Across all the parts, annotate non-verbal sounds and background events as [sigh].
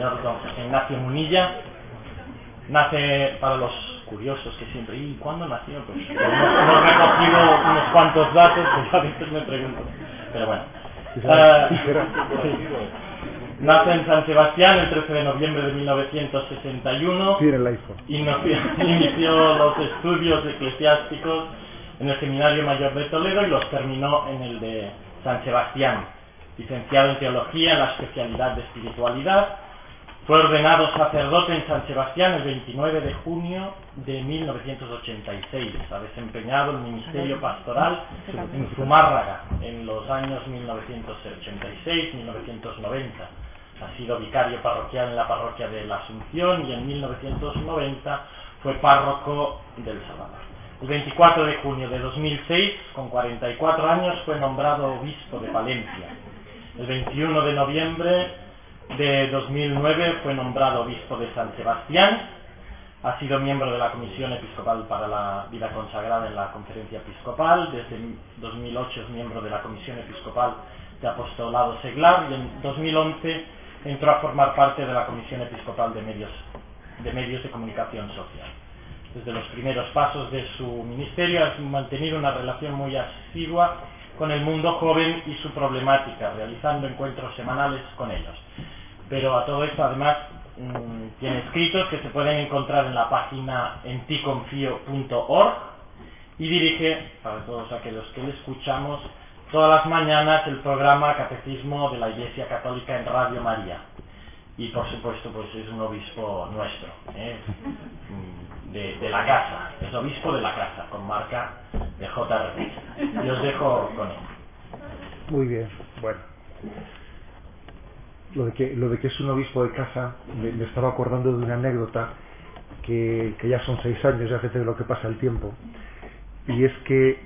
Señor don José Ignacio Munilla nace para los curiosos que siempre, ¿y cuándo nació? Pues hemos, hemos recogido unos cuantos datos que a veces me pregunto. Pero bueno. Ah, sí. Nace en San Sebastián el 13 de noviembre de 1961. Tiene el iPhone. Inició, [laughs] inició los estudios eclesiásticos en el Seminario Mayor de Toledo y los terminó en el de San Sebastián. Licenciado en Teología en la especialidad de Espiritualidad, fue ordenado sacerdote en San Sebastián el 29 de junio de 1986. Ha desempeñado el ministerio pastoral en Zumárraga en los años 1986-1990. Ha sido vicario parroquial en la parroquia de la Asunción y en 1990 fue párroco del Salvador. El 24 de junio de 2006, con 44 años, fue nombrado obispo de Valencia. El 21 de noviembre de 2009 fue nombrado obispo de San Sebastián. Ha sido miembro de la Comisión Episcopal para la Vida Consagrada en la Conferencia Episcopal. Desde 2008 es miembro de la Comisión Episcopal de Apostolado Seglar y en 2011 entró a formar parte de la Comisión Episcopal de Medios de, Medios de Comunicación Social. Desde los primeros pasos de su ministerio ha mantenido una relación muy asidua con el mundo joven y su problemática, realizando encuentros semanales con ellos. Pero a todo esto además mmm, tiene escritos que se pueden encontrar en la página enticonfio.org y dirige, para todos aquellos que le escuchamos, todas las mañanas el programa Catecismo de la Iglesia Católica en Radio María. Y por supuesto, pues es un obispo nuestro, ¿eh? de, de, la casa, es obispo de la casa, con marca de JR. Y os dejo con él. Muy bien, bueno. Lo de que, lo de que es un obispo de casa, me, estaba acordando de una anécdota que, que, ya son seis años, ya fíjate lo que pasa el tiempo. Y es que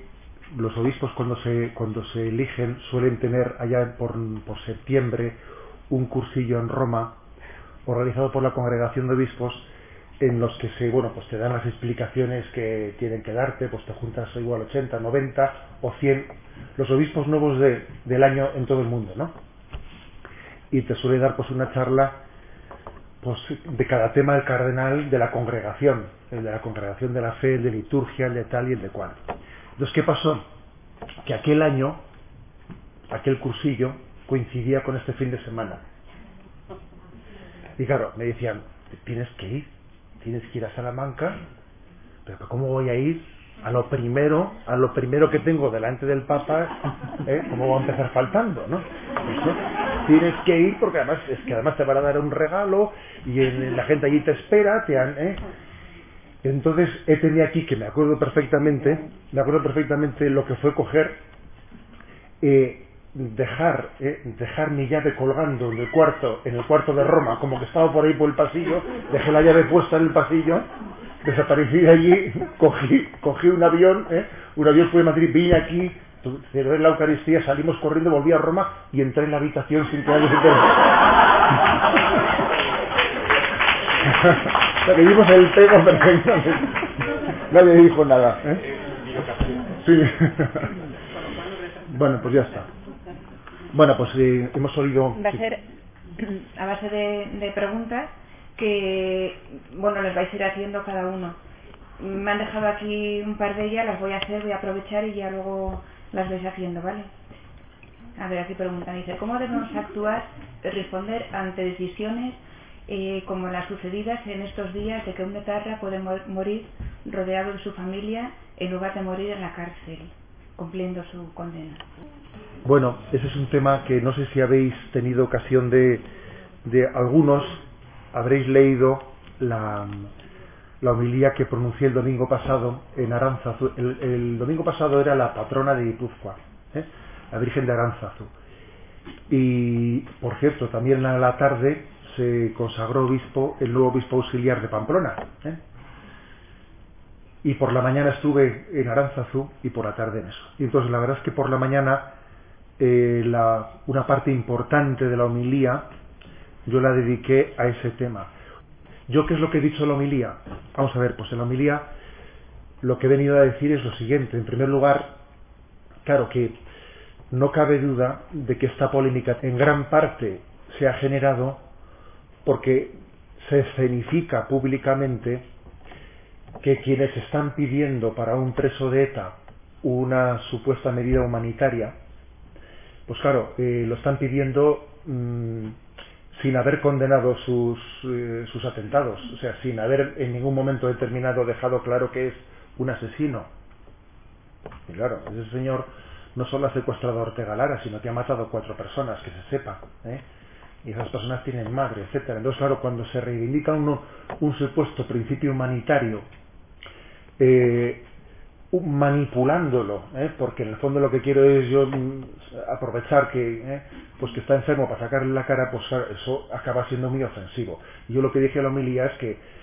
los obispos cuando se, cuando se eligen suelen tener allá por, por septiembre un cursillo en Roma organizado por la congregación de obispos en los que se, bueno, pues te dan las explicaciones que tienen que darte, pues te juntas igual 80, 90 o 100 los obispos nuevos de, del año en todo el mundo, ¿no? Y te suele dar pues una charla pues de cada tema del cardenal de la congregación, el de la congregación de la fe, el de liturgia, el de tal y el de cual. Entonces, ¿qué pasó? Que aquel año, aquel cursillo, coincidía con este fin de semana. Y claro, me decían, tienes que ir, tienes que ir a Salamanca, pero ¿cómo voy a ir a lo primero, a lo primero que tengo delante del Papa? ¿eh? ¿Cómo voy a empezar faltando, no? Eso, tienes que ir porque además es que además te van a dar un regalo y en, la gente allí te espera, te han, ¿eh? Entonces he tenido aquí que me acuerdo perfectamente, me acuerdo perfectamente lo que fue coger, eh, dejar, eh, dejar mi llave colgando en el cuarto, en el cuarto de Roma, como que estaba por ahí por el pasillo, dejé la llave puesta en el pasillo, desaparecí de allí, [laughs] cogí, cogí un avión, eh, un avión fue de Madrid, vine aquí, celebré la Eucaristía, salimos corriendo, volví a Roma y entré en la habitación sin que nadie se o sea, que dimos el tema perfectamente. Nadie dijo nada. ¿eh? Sí. bueno, pues ya está. Bueno, pues eh, hemos oído... Va a ser a base de, de, preguntas que, bueno, les vais a ir haciendo cada uno. Me han dejado aquí un par de ellas, las voy a hacer, voy a aprovechar y ya luego las vais haciendo, ¿vale? A ver, aquí preguntan, dice, ¿cómo debemos actuar, responder ante decisiones eh, como las sucedidas en estos días de que un etarra puede morir rodeado de su familia en lugar de morir en la cárcel, cumpliendo su condena. Bueno, ese es un tema que no sé si habéis tenido ocasión de, de algunos, habréis leído la, la homilía que pronuncié el domingo pasado en Aránzazu. El, domingo pasado era la patrona de Guipúzcoa, ¿eh? la Virgen de Aránzazu. Y, por cierto, también a la tarde se consagró obispo, el nuevo obispo auxiliar de Pamplona. ¿eh? Y por la mañana estuve en Aranzazú y por la tarde en eso. Y entonces la verdad es que por la mañana eh, una parte importante de la homilía yo la dediqué a ese tema. ¿Yo qué es lo que he dicho en la homilía? Vamos a ver, pues en la homilía lo que he venido a decir es lo siguiente. En primer lugar, claro que no cabe duda de que esta polémica en gran parte se ha generado porque se escenifica públicamente que quienes están pidiendo para un preso de ETA una supuesta medida humanitaria, pues claro, eh, lo están pidiendo mmm, sin haber condenado sus, eh, sus atentados, o sea, sin haber en ningún momento determinado dejado claro que es un asesino. Y claro, ese señor no solo ha secuestrado a Ortega sino que ha matado cuatro personas, que se sepa. ¿eh? Y esas personas tienen madre, etcétera. Entonces, claro, cuando se reivindica uno un supuesto principio humanitario, eh, manipulándolo, ¿eh? porque en el fondo lo que quiero es yo mm, aprovechar que ¿eh? pues que está enfermo para sacarle la cara, pues eso acaba siendo muy ofensivo. Yo lo que dije a la homilía es que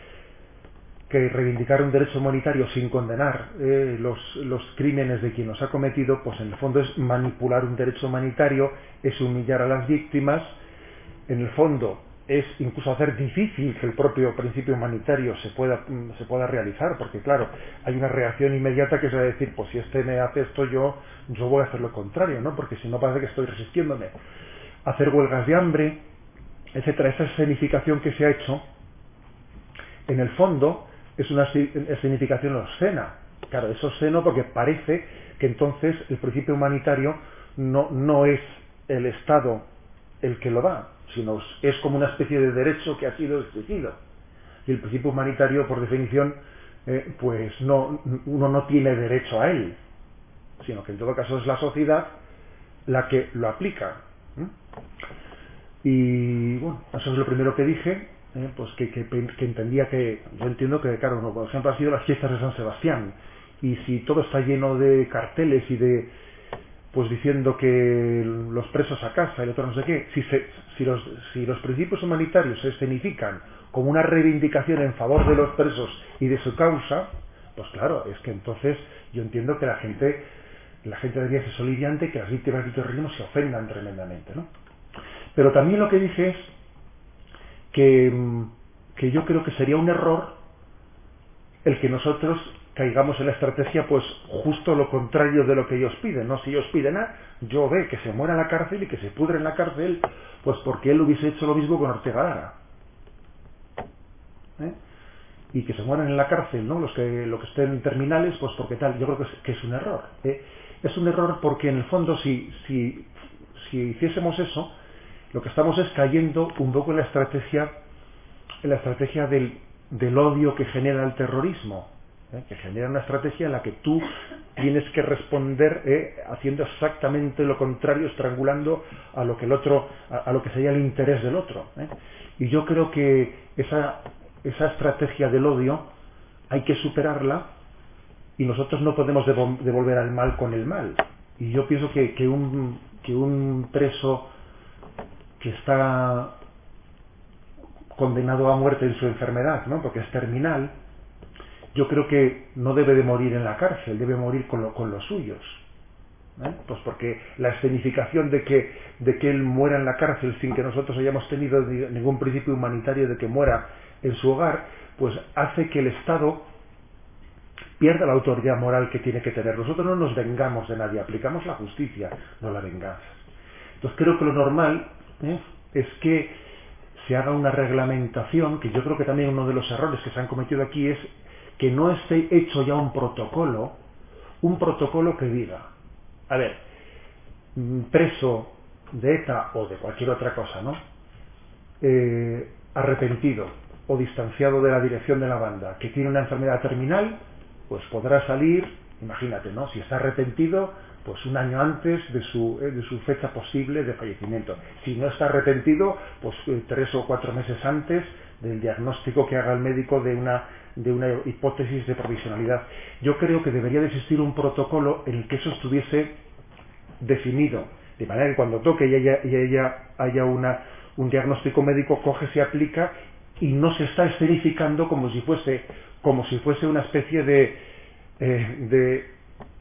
que reivindicar un derecho humanitario sin condenar eh, los, los crímenes de quien los ha cometido, pues en el fondo es manipular un derecho humanitario, es humillar a las víctimas, en el fondo es incluso hacer difícil que el propio principio humanitario se pueda, se pueda realizar, porque claro, hay una reacción inmediata que es a decir, pues si este me hace esto yo, yo voy a hacer lo contrario, ¿no? Porque si no parece que estoy resistiéndome. Hacer huelgas de hambre, etcétera, esa escenificación que se ha hecho, en el fondo, es una significación obscena. Claro, es obsceno porque parece que entonces el principio humanitario no, no es el Estado el que lo da, sino es como una especie de derecho que ha sido exigido. Y el principio humanitario, por definición, eh, pues no, uno no tiene derecho a él, sino que en todo caso es la sociedad la que lo aplica. Y bueno, eso es lo primero que dije. ¿eh? pues que, que, entendía que, yo entiendo que, claro, por ejemplo, ha sido las fiestas de San Sebastián, y si todo está lleno de carteles y de, pues diciendo que los presos a casa y otro no sé qué, si, se, si, los, si los principios humanitarios se escenifican como una reivindicación en favor de los presos y de su causa, pues claro, es que entonces yo entiendo que la gente, la gente debería ser soliviante, que las víctimas del terrorismo se ofendan tremendamente, ¿no? Pero también lo que dice es que, que yo creo que sería un error el que nosotros caigamos en la estrategia, pues justo lo contrario de lo que ellos piden, ¿no? Si ellos piden, ah, yo ve que se muera en la cárcel y que se pudre en la cárcel, pues porque él hubiese hecho lo mismo con Ortega Lara. ¿Eh? Y que se mueran en la cárcel, ¿no? Los que, los que estén en terminales, pues porque tal, yo creo que es, que es un error. ¿eh? Es un error porque en el fondo si, si, si hiciésemos eso, lo que estamos es cayendo un poco en la estrategia, en la estrategia del, del odio que genera el terrorismo, ¿eh? que genera una estrategia en la que tú tienes que responder ¿eh? haciendo exactamente lo contrario, estrangulando a lo que el otro, a, lo que sería el interés del otro. ¿eh? Y yo creo que esa, esa estrategia del odio hay que superarla y nosotros no podemos devolver al mal con el mal. Y yo pienso que, que, un, que un preso que está condenado a muerte en su enfermedad, ¿no? porque es terminal, yo creo que no debe de morir en la cárcel, debe morir con, lo, con los suyos. ¿eh? Pues porque la escenificación de que, de que él muera en la cárcel sin que nosotros hayamos tenido ningún principio humanitario de que muera en su hogar, pues hace que el Estado pierda la autoridad moral que tiene que tener. Nosotros no nos vengamos de nadie, aplicamos la justicia, no la venganza. Entonces creo que lo normal ¿eh? es que se haga una reglamentación, que yo creo que también uno de los errores que se han cometido aquí es que no esté hecho ya un protocolo, un protocolo que diga, a ver, mm, preso de ETA o de cualquier otra cosa, ¿no? Eh, arrepentido o distanciado de la dirección de la banda, que tiene una enfermedad terminal, pues podrá salir, imagínate, ¿no? Si está arrepentido, pues un año antes de su, eh, de su fecha posible de fallecimiento. Si no está arrepentido, pues eh, tres o cuatro meses antes del diagnóstico que haga el médico de una, de una hipótesis de provisionalidad. Yo creo que debería de existir un protocolo en el que eso estuviese definido De manera que cuando toque y haya, y haya, haya una, un diagnóstico médico, coge, se aplica y no se está escenificando como si fuese, como si fuese una especie de, eh, de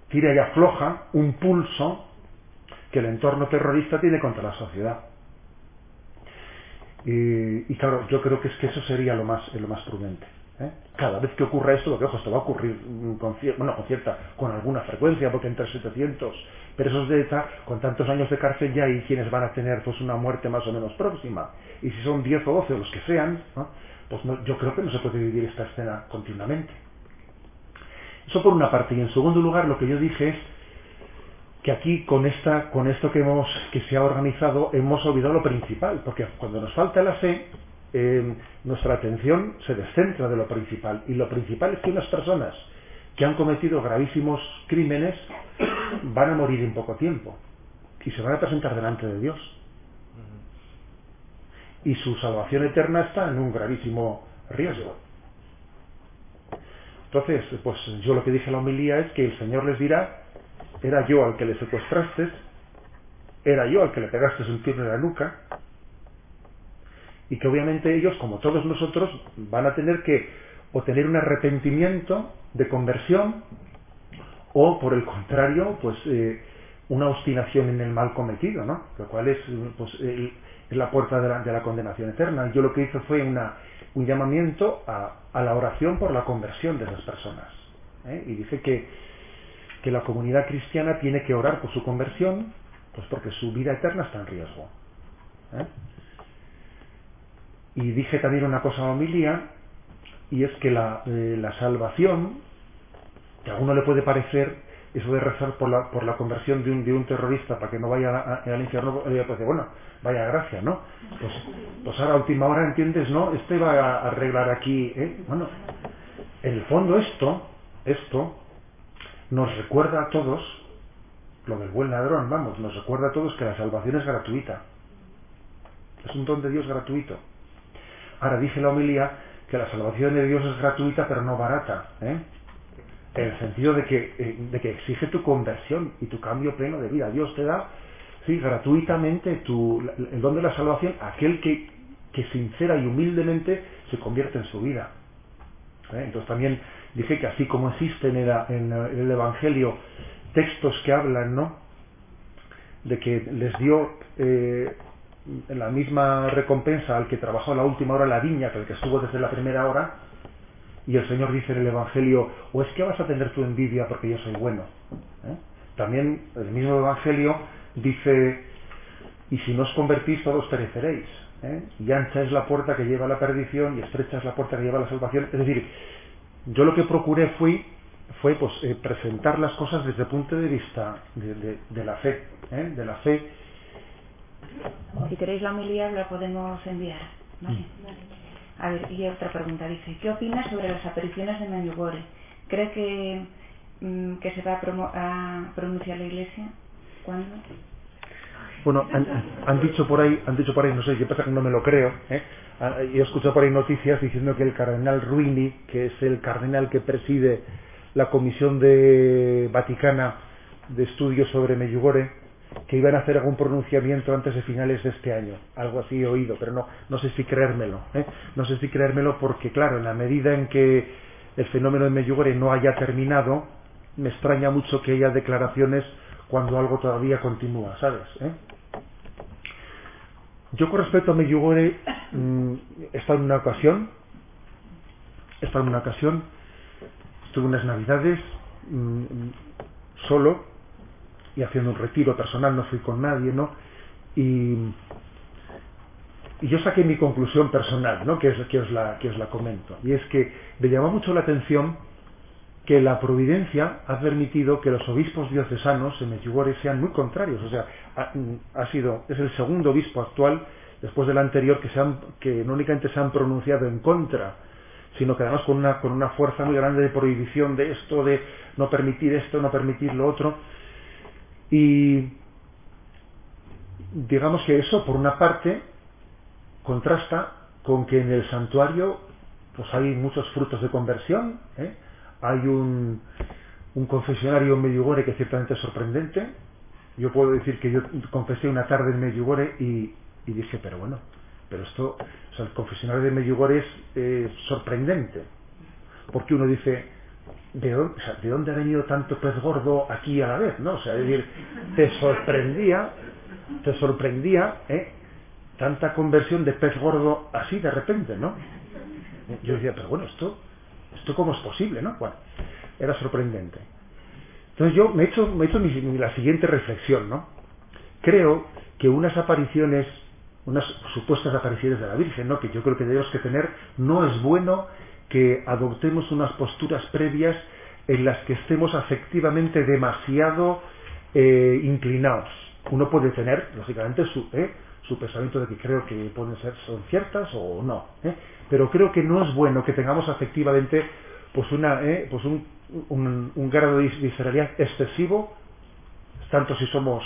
tira y afloja, un pulso que el entorno terrorista tiene contra la sociedad. Y, y claro, yo creo que es que eso sería lo más, lo más prudente. ¿Eh? Cada vez que ocurra esto, lo que ojo, esto va a ocurrir con, bueno, con cierta, con alguna frecuencia, porque entre 700 presos de ETA, con tantos años de cárcel ya hay quienes van a tener pues una muerte más o menos próxima. Y si son 10 o 12 o los que sean, pues yo creo que no se puede vivir esta escena continuamente. Eso por una parte. Y en segundo lugar, lo que yo dije es que aquí con esta con esto que hemos que se ha organizado hemos olvidado lo principal porque cuando nos falta la fe eh, nuestra atención se descentra de lo principal. Y lo principal es que unas personas que han cometido gravísimos crímenes van a morir en poco tiempo y se van a presentar delante de Dios. Y su salvación eterna está en un gravísimo riesgo. Entonces pues yo lo que dije en la homilía es que el Señor les dirá era yo al que le secuestraste, era yo al que le pegaste un tiro en la nuca, y que obviamente ellos, como todos nosotros, van a tener que o tener un arrepentimiento de conversión, o por el contrario, pues eh, una obstinación en el mal cometido, ¿no? Lo cual es, pues, el, la puerta de la, de la, condenación eterna. Yo lo que hice fue una, un llamamiento a, a, la oración por la conversión de esas personas. ¿eh? Y dije que que la comunidad cristiana tiene que orar por su conversión, pues porque su vida eterna está en riesgo. ¿eh? Y dije también una cosa a homilía, y es que la, eh, la, salvación, que a uno le puede parecer eso de rezar por la, por la conversión de un, de un terrorista para que no vaya al infierno, eh, pues bueno, vaya gracia, ¿no? Pues, pues ahora última hora entiendes, ¿no? Este va a arreglar aquí, ¿eh? Bueno, en el fondo esto, esto, nos recuerda a todos, lo del buen ladrón, vamos, nos recuerda a todos que la salvación es gratuita. Es un don de Dios gratuito. Ahora dice la homilía que la salvación de Dios es gratuita pero no barata. ¿eh? En el sentido de que, eh, de que exige tu conversión y tu cambio pleno de vida. Dios te da, sí, gratuitamente tu, el don de la salvación aquel que, que sincera y humildemente se convierte en su vida. ¿eh? Entonces también dije que así como existen en, en, el Evangelio textos que hablan, ¿no? De que les dio eh, la misma recompensa al que trabajó la última hora la viña que al que estuvo desde la primera hora, y el Señor dice en el Evangelio, o es que vas a tener tu envidia porque yo soy bueno. ¿eh? También el mismo Evangelio dice, y si no os convertís todos pereceréis. ¿eh? Y ancha es la puerta que lleva a la perdición y estrecha es la puerta que lleva a la salvación. Es decir, yo lo que procuré fui, fue pues, eh, presentar las cosas desde el punto de vista de, la fe, de la fe. Si queréis la homilía la podemos enviar. ¿vale? Mm. A ver, y otra pregunta dice, ¿qué opinas sobre las apariciones de Medjugorje? ¿Cree que, mm, que se va a, a pronunciar la Iglesia? ¿Cuándo? Bueno, han, han, dicho por ahí, han dicho por ahí, no sé qué pasa que no me lo creo, ¿eh? y he escuchado por ahí noticias diciendo que el cardenal Ruini, que es el cardenal que preside la Comisión de Vaticana de Estudios sobre Medjugorje, que iban a hacer algún pronunciamiento antes de finales de este año. Algo así he oído, pero no, no sé si creérmelo. ¿eh? No sé si creérmelo porque, claro, en la medida en que el fenómeno de Medjugorje no haya terminado, me extraña mucho que haya declaraciones cuando algo todavía continúa, ¿sabes? ¿Eh? Yo con respecto a Medjugorje mmm, he estado en una ocasión, he estado en una ocasión, estuve unas navidades mmm, solo y haciendo un retiro personal, no fui con nadie, ¿no? Y, y yo saqué mi conclusión personal, ¿no? Que, es, que, os la, que os la comento. Y es que me llamó mucho la atención que la providencia ha permitido que los obispos diocesanos en Medjugorje sean muy contrarios. O sea, ha, ha, sido, es el segundo obispo actual, después del anterior, que, se han, que no únicamente se han pronunciado en contra, sino que además con una, con una fuerza muy grande de prohibición de esto, de no permitir esto, no permitir lo otro. Y digamos que eso, por una parte, contrasta con que en el santuario pues hay muchos frutos de conversión, ¿eh? hay un, un confesionario en Medjugorje que ciertamente es sorprendente, yo puedo decir que yo confesé una tarde en Medjugorje y, y dije, pero bueno, pero esto, o sea, el confesionario de Medjugorje es sorprendente, porque uno dice, ¿de dónde, o sea, ¿de dónde ha venido tanto pez gordo aquí a la vez? ¿no? O sea, es decir, te sorprendía, te sorprendía, ¿eh? tanta conversión de pez gordo así de repente, ¿no? Yo decía, pero bueno, esto, esto cómo es posible, ¿no? Bueno, era sorprendente. Entonces yo me he hecho, me he hecho la siguiente reflexión, ¿no? Creo que unas apariciones, unas supuestas apariciones de la Virgen, ¿no? Que yo creo que debemos que tener, no es bueno que adoptemos unas posturas previas en las que estemos afectivamente demasiado eh, inclinados. Uno puede tener, lógicamente, su, ¿eh? su pensamiento de que creo que pueden ser, son ciertas o no. ¿eh? Pero creo que no es bueno que tengamos afectivamente pues ¿eh? pues un, un- grado de visceralidad excesivo, tanto si somos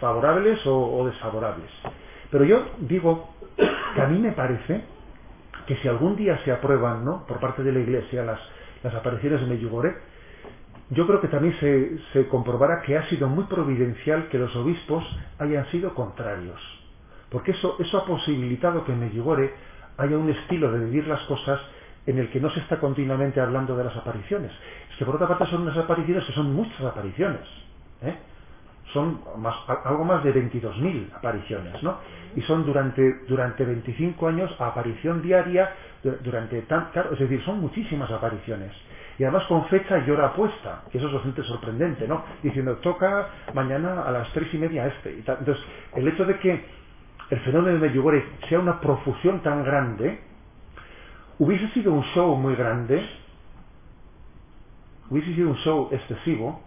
favorables o desfavorables. Pero yo digo que a mí me parece que si algún día se aprueban ¿no? por parte de la Iglesia las, las apariciones de Medjugorje, yo creo que también se, se comprobará que ha sido muy providencial que los obispos hayan sido contrarios. Porque eso, eso ha posibilitado que en Medjugorje haya un estilo de vivir las cosas en el que no se está continuamente hablando de las apariciones. Es que por otra parte son unas apariciones que son muchas apariciones. ¿eh? Son más- algo más de 22.000 apariciones, ¿no? Y son durante, durante 25 años aparición diaria, du- durante tan, es decir, son muchísimas apariciones. Y además con fecha y hora puesta, que eso es bastante sorprendente, ¿no? Diciendo, toca mañana a las tres y media este. Y tal. Entonces, el hecho de que el fenómeno de Medjugorje sea una profusión tan grande, hubiese sido un show muy grande, hubiese sido un show excesivo,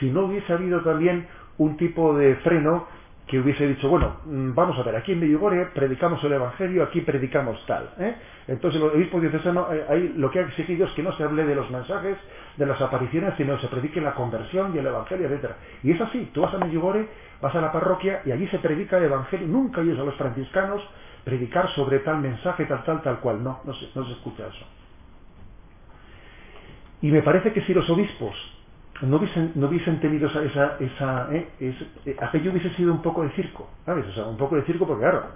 si no hubiese habido también un tipo de freno que hubiese dicho, bueno, mm, vamos a ver, aquí en Medjugorje predicamos el Evangelio, aquí predicamos tal. ¿eh? Entonces el obispo diocesano eh, ahí lo que ha exigido es que no se hable de los mensajes, de las apariciones, sino se predique la conversión y el Evangelio, etcétera. Y es así, tú vas a Medjugorje, vas a la parroquia y allí se predica el Evangelio. Nunca oyes a los franciscanos predicar sobre tal mensaje, tal, tal, tal cual. No, no se, no se escucha eso. Y me parece que si los obispos no hubiesen, no hubiesen tenido esa, esa, esa eh, es- eh, aquello hubiese sido un poco de circo, ¿sabes? O sea, un poco de circo porque claro,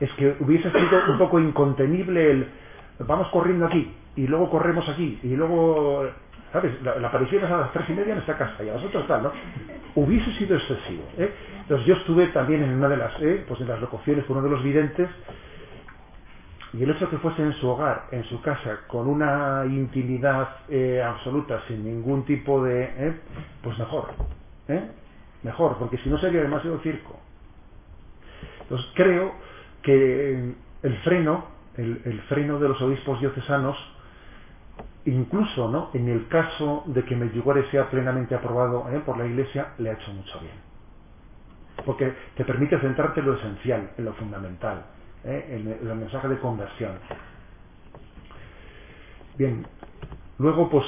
es que hubiese sido un poco incontenible el vamos corriendo aquí y luego corremos aquí y luego, ¿sabes? La, la aparición es a las tres y media en esta casa y a las otras tal, ¿no? Hubiese sido excesivo, ¿eh? Entonces yo estuve también en una de las, ¿eh? pues en las locuciones con uno de los videntes y el hecho de que fuese en su hogar, en su casa, con una intimidad eh, absoluta, sin ningún tipo de... eh, pues mejor. ¿eh? Mejor, porque si no sería demasiado circo. Entonces creo que el freno, el, freno de los obispos diocesanos, incluso ¿no? en el caso de que Medjugorje sea plenamente aprobado por la Iglesia, le ha hecho mucho bien. Porque te permite centrarte en lo esencial, en lo fundamental, ¿eh? el, en el mensaje de conversión. Bien, luego pues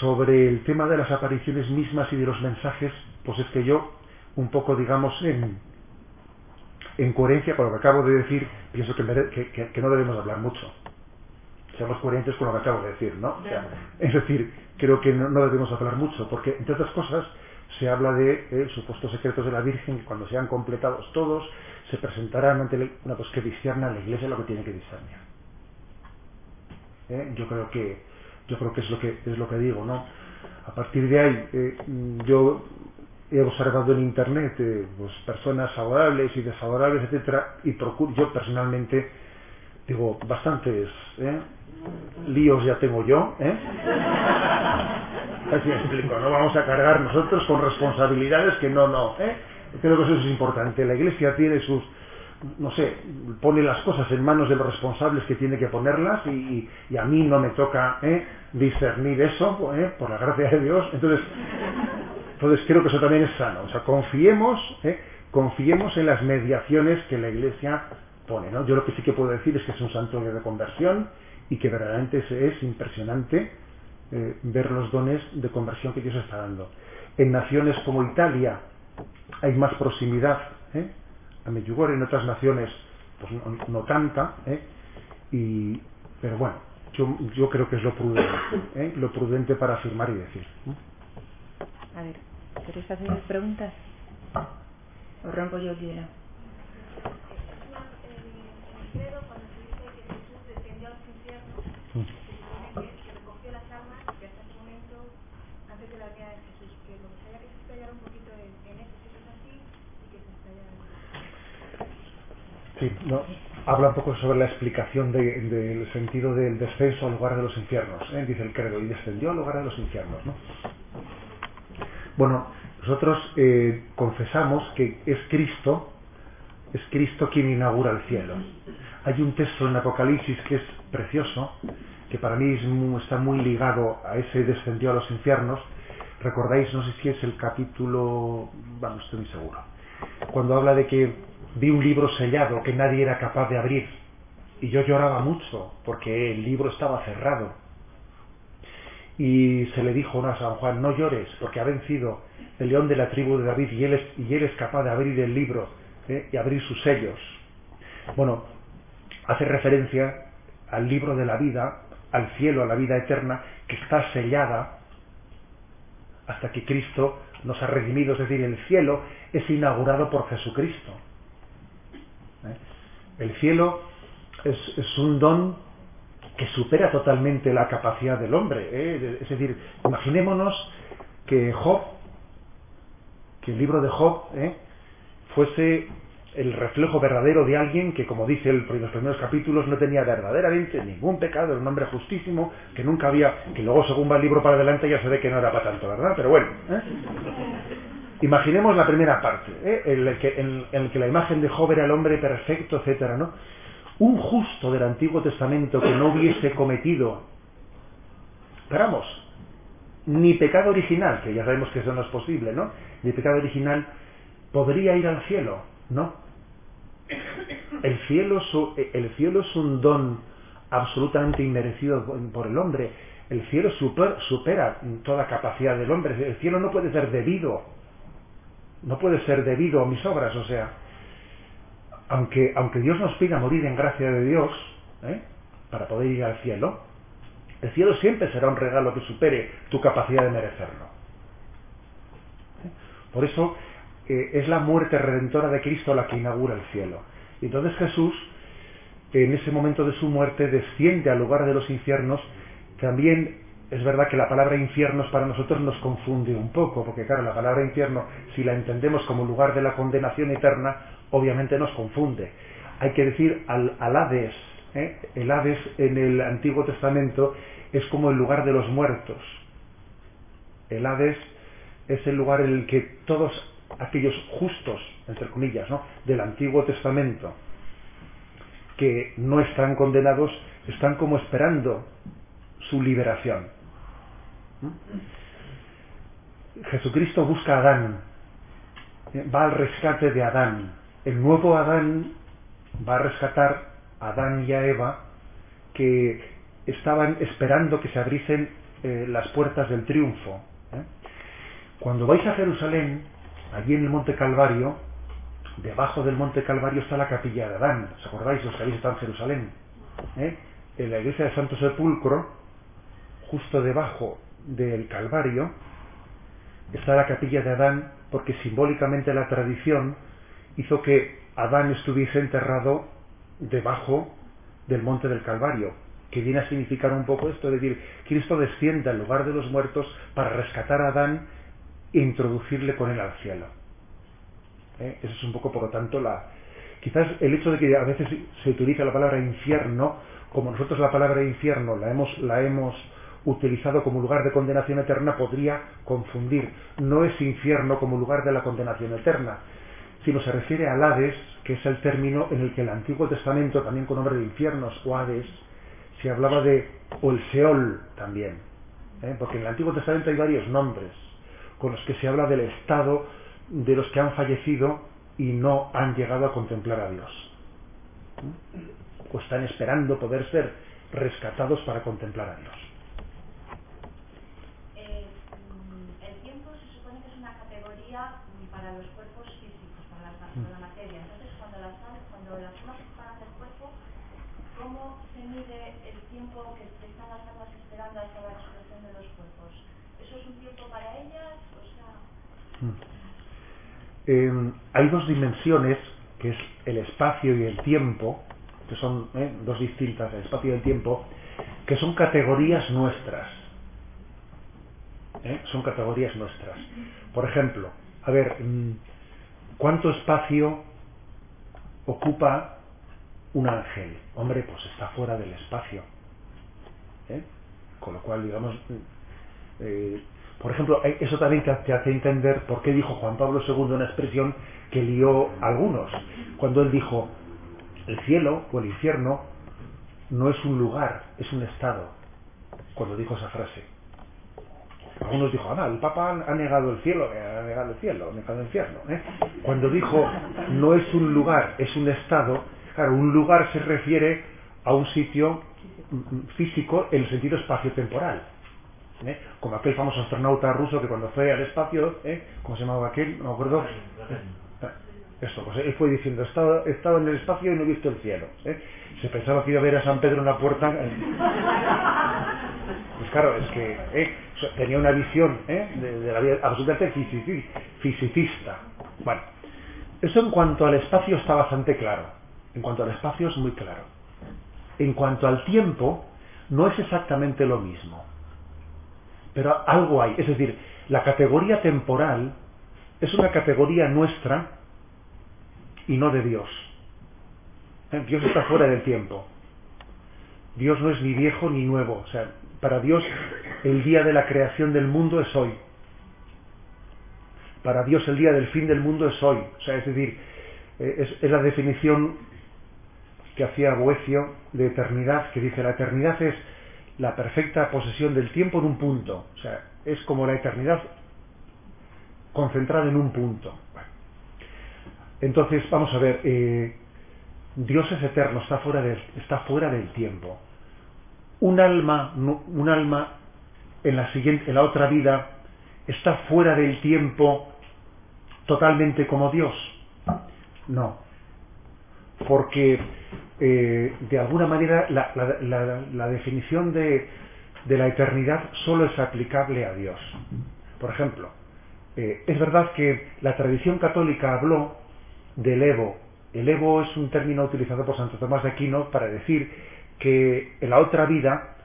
sobre el tema de las apariciones mismas y de los mensajes, pues es que yo, un poco digamos en, en coherencia con lo que acabo de decir, pienso que, mere- que- que- que no debemos hablar mucho. Seamos coherentes con lo que acabo de decir, ¿no? O sea, es decir, creo que no, no debemos hablar mucho, porque entre otras cosas se habla de eh, supuestos secretos de la Virgen que cuando sean completados todos se presentarán ante la, bueno, pues que la Iglesia lo que tiene que discernir. ¿Eh? Yo creo que yo creo que es lo que es lo que digo, ¿no? A partir de ahí, eh, yo he observado en internet pues, personas favorables y desfavorables, etcétera, y procuro, yo personalmente digo bastantes líos ya tengo yo, ¿eh? Así explico, no vamos a cargar nosotros con responsabilidades que no, no, ¿eh? Creo que eso es importante. La Iglesia tiene sus, no sé, pone las cosas en manos de los responsables que tiene que ponerlas y, a mí no me toca ¿eh? discernir eso, ¿eh? por la gracia de Dios. Entonces, entonces creo que eso también es sano. O sea, confiemos, ¿eh? confiemos en las mediaciones que la Iglesia pone. Yo lo que sí que puedo decir es que es un santuario de conversión y que verdaderamente es impresionante eh, ver los dones de conversión que Dios está dando. En naciones como Italia hay más proximidad ¿eh? a Medjugorje, en otras naciones pues no, no tanta, ¿eh? y, pero bueno, yo, yo creo que es lo prudente, ¿eh? lo prudente para afirmar y decir. A ver, ¿queréis hacer preguntas? ¿O rompo yo el hielo? Sí, no, habla un poco sobre la explicación del sentido del descenso al lugar de los infiernos. ¿eh? Dice el credo, y descendió al lugar de los infiernos. ¿no? Bueno, nosotros eh, confesamos que es Cristo, es Cristo quien inaugura el cielo. Hay un texto en Apocalipsis que es precioso, que para mí está muy ligado a ese descendió a los infiernos. Recordáis, no sé si es el capítulo, vamos, estoy muy seguro, cuando habla de que vi un libro sellado que nadie era capaz de abrir. Y yo lloraba mucho porque el libro estaba cerrado. Y se le dijo a San Juan, no llores porque ha vencido el león de la tribu de David y él es, capaz de abrir el libro ¿eh? y abrir sus sellos. Bueno, hace referencia al libro de la vida, al cielo, a la vida eterna, que está sellada hasta que Cristo nos ha redimido, es decir, el cielo es inaugurado por Jesucristo. El cielo es, un don que supera totalmente la capacidad del hombre. ¿eh? Es decir, imaginémonos que Job, que el libro de Job ¿eh? fuese el reflejo verdadero de alguien que, como dice el, los primeros capítulos, no tenía verdaderamente ningún pecado, era un hombre justísimo, que nunca había, que luego según va el libro para adelante ya se ve que no era para tanto, ¿verdad? Pero bueno, ¿eh? Imaginemos la primera parte, ¿eh? en, el que, la imagen de Job era el hombre perfecto, etcétera, ¿no? Un justo del Antiguo Testamento que no hubiese cometido, esperamos, ni pecado original, que ya sabemos que eso no es posible, ¿no? Ni pecado original, podría ir al cielo, ¿no? El cielo, el cielo es un don absolutamente inmerecido por el hombre. El cielo supera toda capacidad del hombre. El cielo no puede ser debido no puede ser debido a mis obras, o sea, aunque, aunque Dios nos pida morir en gracia de Dios, ¿eh? para poder ir al cielo, el cielo siempre será un regalo que supere tu capacidad de merecerlo. ¿Eh? Por eso eh, es la muerte redentora de Cristo la que inaugura el cielo. Y entonces Jesús, en ese momento de su muerte, desciende al lugar de los infiernos, también es verdad que la palabra infiernos para nosotros nos confunde un poco, porque claro, la palabra infierno, si la entendemos como lugar de la condenación eterna, obviamente nos confunde. Hay que decir al, Hades, ¿eh? el Hades en el Antiguo Testamento es como el lugar de los muertos. El Hades es el lugar en el que todos aquellos justos, entre comillas, ¿no? del Antiguo Testamento, que no están condenados, están como esperando su liberación. Jesucristo busca a Adán, va al rescate de Adán. El nuevo Adán va a rescatar a Adán y a Eva que estaban esperando que se abriesen eh, las puertas del triunfo. ¿eh? Cuando vais a Jerusalén, allí en el Monte Calvario, debajo del Monte Calvario está la capilla de Adán. ¿Os acordáis los que habéis estado en Jerusalén? ¿Eh? En la iglesia de Santo Sepulcro, justo debajo del Calvario está la capilla de Adán porque simbólicamente la tradición hizo que Adán estuviese enterrado debajo del monte del Calvario, que viene a significar un poco esto, es decir, Cristo desciende al lugar de los muertos para rescatar a Adán e introducirle con él al cielo. ¿Eh? Eso es un poco, por lo tanto, la... Quizás el hecho de que a veces se utiliza la palabra infierno, como nosotros la palabra infierno la hemos, la hemos utilizado como lugar de condenación eterna podría confundir. No es infierno como lugar de la condenación eterna, sino se refiere al Hades, que es el término en el que el Antiguo Testamento, también con nombre de infiernos o Hades, se hablaba de, o el Seol también, ¿eh? porque en el Antiguo Testamento hay varios nombres con los que se habla del estado de los que han fallecido y no han llegado a contemplar a Dios. ¿eh? O están esperando poder ser rescatados para contemplar a Dios. ¿cómo se mide el tiempo que están las almas esperando hasta la resurrección de los cuerpos? ¿Eso es un tiempo para ellas? O sea... Mm. Eh, hay dos dimensiones, que es el espacio y el tiempo, que son eh, dos distintas, el espacio y el tiempo, que son categorías nuestras. ¿eh? Son categorías nuestras. Por ejemplo, a ver, mm, ¿cuánto espacio ocupa un ángel? Hombre, pues está fuera del espacio. ¿eh? Con lo cual, digamos, eh, por ejemplo, eso también te hace entender por qué dijo Juan Pablo II una expresión que lió a algunos. Cuando él dijo, el cielo o el infierno no es un lugar, es un estado. Cuando dijo esa frase. Algunos dijo, ah, el Papa ha negado el cielo, ha negado el cielo, ha negado el infierno. ¿eh? Cuando dijo, no es un lugar, es un estado, claro, un lugar se refiere a un sitio físico en el sentido espacio-temporal. ¿Eh? Como aquel famoso astronauta ruso que cuando fue al espacio, ¿eh? ¿cómo se llamaba aquel? No me acuerdo. Esto, pues él fue diciendo, he estado, en el espacio y no he visto el cielo. ¿eh? Se pensaba que iba a ver a San Pedro en la puerta. Pues claro, es que ¿eh? tenía una visión ¿eh? de, la vida absolutamente fisicista. Bueno, eso en cuanto al espacio está bastante claro. En cuanto al espacio es muy claro. En cuanto al tiempo, no es exactamente lo mismo. Pero algo hay. Es decir, la categoría temporal es una categoría nuestra y no de Dios. ¿Eh? Dios está fuera del tiempo. Dios no es ni viejo ni nuevo. O sea, para Dios el día de la creación del mundo es hoy. Para Dios el día del fin del mundo es hoy. O sea, es decir, eh, es, la definición que hacía Boecio de eternidad, que dice la eternidad es la perfecta posesión del tiempo en un punto. O sea, es como la eternidad concentrada en un punto. Entonces, vamos a ver, eh, Dios es eterno, está fuera, está fuera del tiempo. Un alma, un alma en la, siguiente, en la otra vida está fuera del tiempo totalmente como Dios. No. Porque eh, de alguna manera la, definición de, la eternidad solo es aplicable a Dios. Por ejemplo, eh, es verdad que la tradición católica habló del Evo. El Evo es un término utilizado por Santo Tomás de Aquino para decir que en la otra vida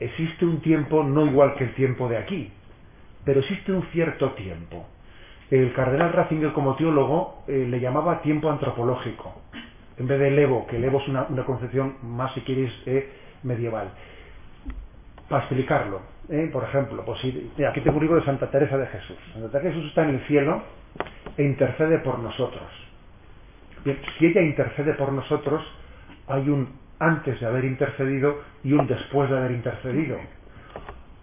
existe un tiempo no igual que el tiempo de aquí, pero existe un cierto tiempo. El cardenal Ratzinger como teólogo eh, le llamaba tiempo antropológico, en vez del Evo, que el es una, concepción más, si quieres, eh, medieval. Para explicarlo, eh, por ejemplo, pues aquí tengo un de Santa Teresa de Jesús. Santa Teresa de Jesús está en el cielo e intercede por nosotros si ella intercede por nosotros, hay un antes de haber intercedido y un después de haber intercedido.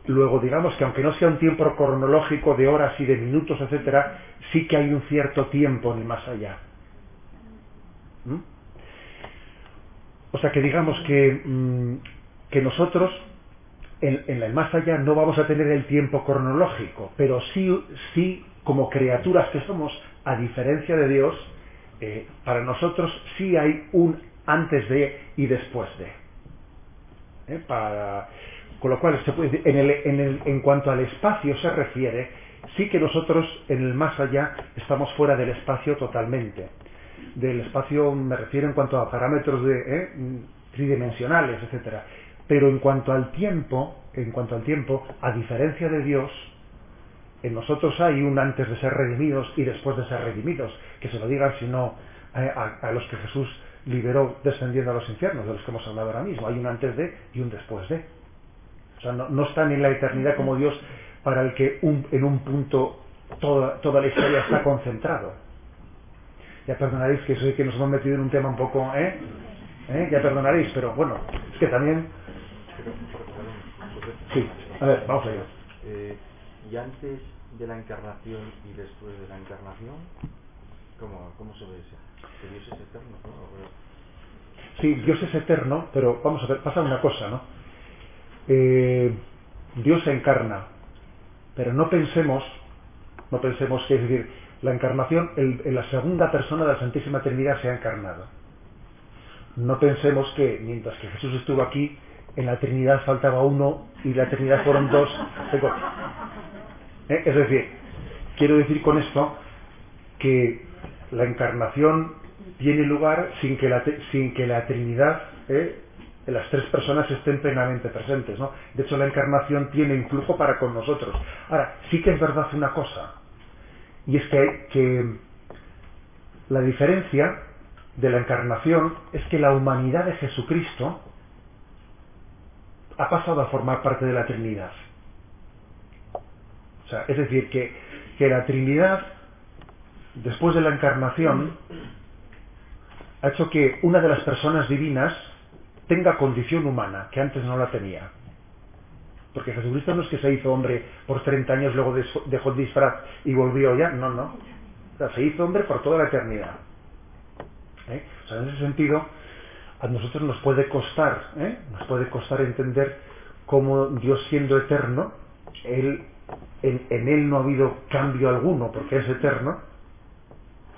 Luego, digamos que aunque no sea un tiempo cronológico de horas y de minutos, etcétera, sí que hay un cierto tiempo en el más allá. ¿Mm? O sea que digamos que, mm, que nosotros en, en, el más allá no vamos a tener el tiempo cronológico, pero sí, sí como criaturas que somos, a diferencia de Dios, eh, para nosotros sí hay un antes de y después de. Eh, con lo cual, se puede, en, el, en, cuanto al espacio se refiere, sí que nosotros en el más allá estamos fuera del espacio totalmente. Del espacio me refiero en cuanto a parámetros eh, tridimensionales, etcétera. Pero en cuanto al tiempo, en cuanto al tiempo, a diferencia de Dios, en nosotros hay un antes de ser redimidos y después de ser redimidos. Que se lo digan si no eh, a, los que Jesús liberó descendiendo a los infiernos, de los que hemos hablado ahora mismo. Hay un antes de y un después de. O sea, no, están en la eternidad como Dios para el que en un punto toda, toda la historia está concentrado. Ya perdonaréis que soy que nos hemos metido en un tema un poco, ¿eh? ¿Eh? Ya perdonaréis, pero bueno, es que también... Sí, a ver, vamos a ir. Eh, y antes de la encarnación y después de la encarnación? ¿Cómo, cómo se ve eso? Que Dios es eterno, ¿no? Sí, Dios es eterno, pero vamos a ver, pasa una cosa, ¿no? Eh, Dios se encarna, pero no pensemos, no pensemos que es decir, la encarnación, en la segunda persona de la Santísima Trinidad se ha encarnado. No pensemos que mientras que Jesús estuvo aquí, en la Trinidad faltaba uno y la Trinidad fueron dos. ¿eh? Es decir, quiero decir con esto que la encarnación tiene lugar sin que la, sin que la Trinidad, ¿eh? las tres personas estén plenamente presentes. ¿no? De hecho, la encarnación tiene influjo para con nosotros. Ahora, sí que es verdad una cosa, y es que, la diferencia de la encarnación es que la humanidad de Jesucristo ha pasado a formar parte de la Trinidad. O sea, es decir, que, que la Trinidad, después de la encarnación, ha hecho que una de las personas divinas tenga condición humana, que antes no la tenía. Porque Jesucristo no es que se hizo hombre por 30 años, luego dejó el disfraz y volvió ya, no, no. Se hizo hombre por toda la eternidad. ¿Eh? En ese sentido, a nosotros nos puede costar, ¿eh? nos puede costar entender cómo Dios siendo eterno, en, Él no ha habido cambio alguno porque es eterno,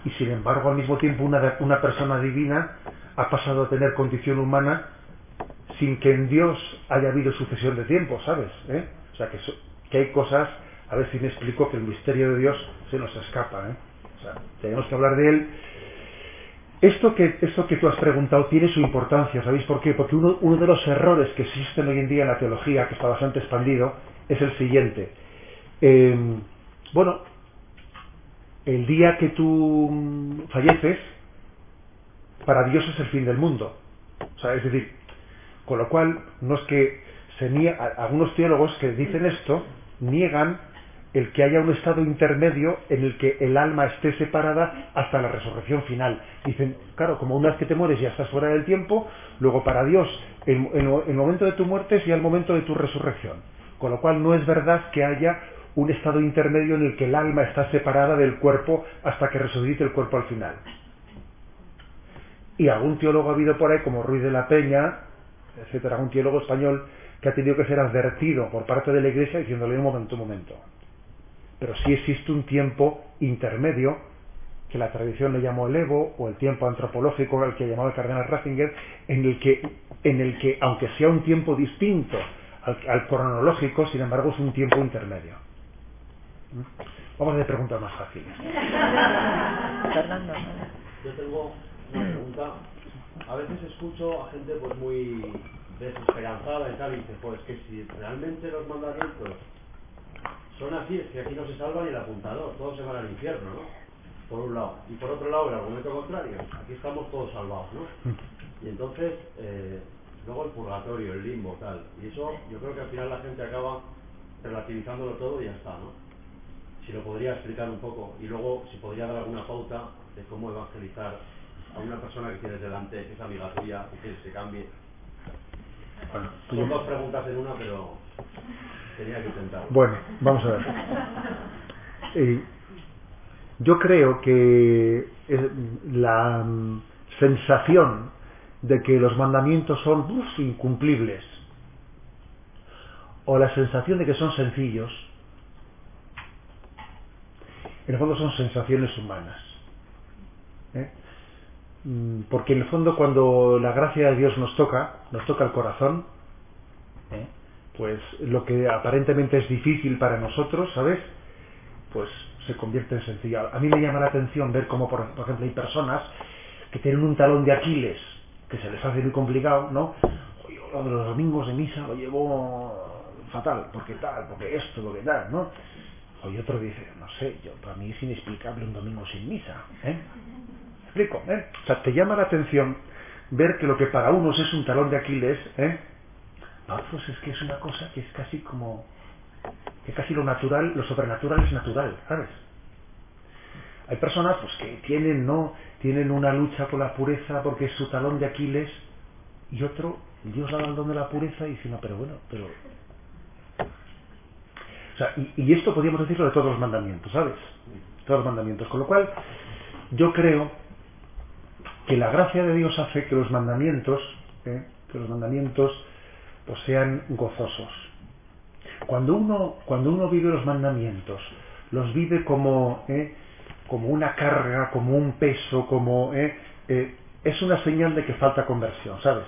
y sin embargo al mismo tiempo una persona divina ha pasado a tener condición humana sin que en Dios haya habido sucesión de tiempo, ¿sabes? ¿Eh? O sea, que, hay cosas, a ver si me explico, que el misterio de Dios se nos escapa, ¿eh? O sea, tenemos que hablar de Él esto que, esto que tú has preguntado tiene su importancia, ¿sabéis por qué? Porque uno, uno, de los errores que existen hoy en día en la teología, que está bastante expandido, es el siguiente. Eh, bueno, el día que tú falleces, para Dios es el fin del mundo. O sea, es decir, con lo cual, no es que se niega, algunos teólogos que dicen esto niegan el que haya un estado intermedio en el que el alma esté separada hasta la resurrección final. Dicen, claro, como una vez que te mueres ya estás fuera del tiempo, luego para Dios el, el, el momento de tu muerte es ya el momento de tu resurrección. Con lo cual no es verdad que haya un estado intermedio en el que el alma está separada del cuerpo hasta que resucite el cuerpo al final. Y algún teólogo ha habido por ahí, como Ruiz de la Peña, etcétera, algún teólogo español que ha tenido que ser advertido por parte de la Iglesia diciéndole un momento, un momento pero sí existe un tiempo intermedio que la tradición le llamó el Evo o el tiempo antropológico al que llamaba el cardenal Ratzinger en el que en el que aunque sea un tiempo distinto al, al cronológico sin embargo es un tiempo intermedio. Vamos a hacer preguntas más fáciles. [laughs] Fernando yo tengo una pregunta a veces escucho a gente pues muy desesperanzada y tal y dice pues que si realmente los mandamientos son así, es que aquí no se salva ni el apuntador, todos se van al infierno, ¿no? Por un lado. Y por otro lado, el argumento contrario, aquí estamos todos salvados, ¿no? Y entonces, eh, luego el purgatorio, el limbo, tal. Y eso, yo creo que al final la gente acaba relativizándolo todo y ya está, ¿no? Si lo podría explicar un poco. Y luego, si podría dar alguna pauta de cómo evangelizar a una persona que tienes delante, que es amiga tuya, y quieres que cambie. Bueno, Son dos preguntas en una, pero tenía que intentarlo. Bueno, vamos a ver. Eh, yo creo que la mm, sensación de que los mandamientos son uf, incumplibles o la sensación de que son sencillos, en el fondo son sensaciones humanas. ¿eh? Mm, porque en el fondo cuando la gracia de Dios nos toca, nos toca el corazón, ¿eh? pues lo que aparentemente es difícil para nosotros, ¿sabes? Pues se convierte en sencillo. A mí me llama la atención ver cómo, por, por ejemplo, hay personas que tienen un talón de Aquiles que se les hace muy complicado, ¿no? Oye, lo de los domingos de misa lo llevo fatal, porque tal, porque esto, porque tal, ¿no? Oye, otro dice, no sé, yo para mí es inexplicable un domingo sin misa, ¿eh? ¿Me explico? ¿eh? O sea, te llama la atención ver que lo que para unos es un talón de Aquiles, ¿eh? para otros es que es una cosa que es casi como que casi lo natural, lo sobrenatural es natural, ¿sabes? Hay personas pues que tienen no tienen una lucha con la pureza porque es su talón de Aquiles y otro Dios el don de la pureza y dice no pero bueno pero o sea, y, y, esto podríamos decirlo de todos los mandamientos, ¿sabes? Todos los mandamientos. Con lo cual, yo creo que la gracia de Dios hace que los mandamientos, ¿eh? que los mandamientos pues sean gozosos. Cuando uno, cuando uno vive los mandamientos, los vive como, ¿eh? como una carga, como un peso, como ¿eh? Eh, es una señal de que falta conversión, ¿sabes?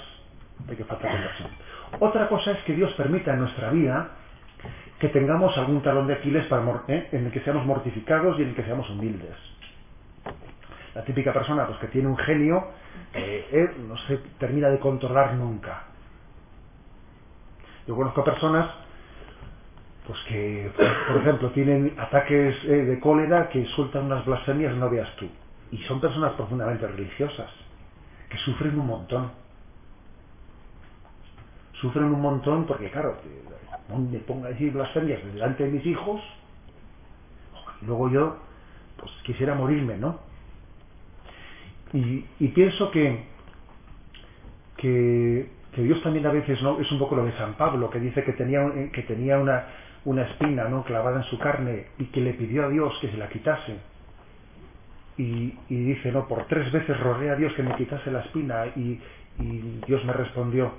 De que falta conversión. Otra cosa es que Dios permita en nuestra vida que tengamos algún talón de Aquiles para, ¿eh? en el que seamos mortificados y en el que seamos humildes. La típica persona pues, que tiene un genio eh, no se termina de controlar nunca. Yo conozco personas pues que, por ejemplo, tienen ataques eh, de cólera que sueltan unas blasfemias, no veas tú. Y son personas profundamente religiosas, que sufren un montón. Sufren un montón porque, claro, me ponga a decir blasfemias delante de mis hijos, luego yo, pues quisiera morirme, ¿no? Y, y pienso que, que, Dios también a veces no es un poco lo de San Pablo, que dice que tenía, que tenía una, una espina ¿no? clavada en su carne y que le pidió a Dios que se la quitase. Y, y dice, no, por tres veces rogué a Dios que me quitase la espina y, y Dios me respondió,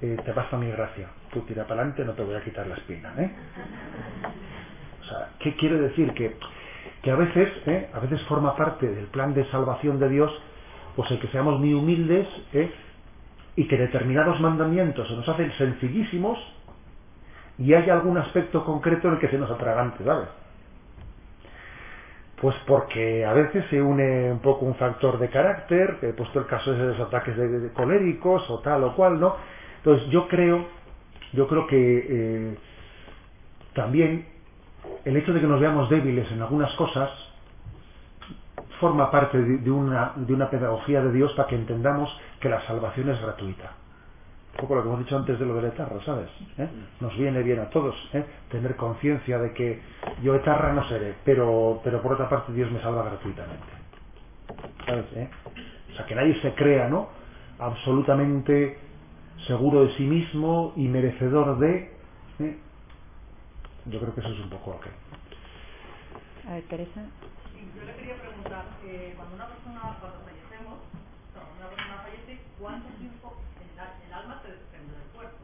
eh, te basta mi gracia, tú tira para adelante, no te voy a quitar la espina. ¿eh? O sea, ¿qué quiere decir? Que, que a veces, ¿eh? a veces forma parte del plan de salvación de Dios, pues el que seamos muy humildes ¿eh? y que determinados mandamientos se nos hacen sencillísimos y hay algún aspecto concreto en el que se nos atragante, ¿sabes? Pues porque a veces se une un poco un factor de carácter, he puesto el caso de esos ataques de coléricos o tal o cual, ¿no? Entonces yo creo, yo creo que eh, también el hecho de que nos veamos débiles en algunas cosas forma parte de, una pedagogía de Dios para que entendamos que la salvación es gratuita. Un poco lo que hemos dicho antes de lo del etarra, ¿sabes? ¿Eh? Nos viene bien a todos ¿eh? tener conciencia de que yo etarra no seré, pero, pero por otra parte Dios me salva gratuitamente. ¿Sabes? ¿Eh? O sea, que nadie se crea, ¿no? Absolutamente seguro de sí mismo y merecedor de... Yo creo que eso es un poco lo que... A ver, Teresa. Yo le quería preguntar, eh, cuando una persona, cuando fallecemos, cuando una persona fallece, ¿cuánto tiempo el, el alma se desprende del cuerpo?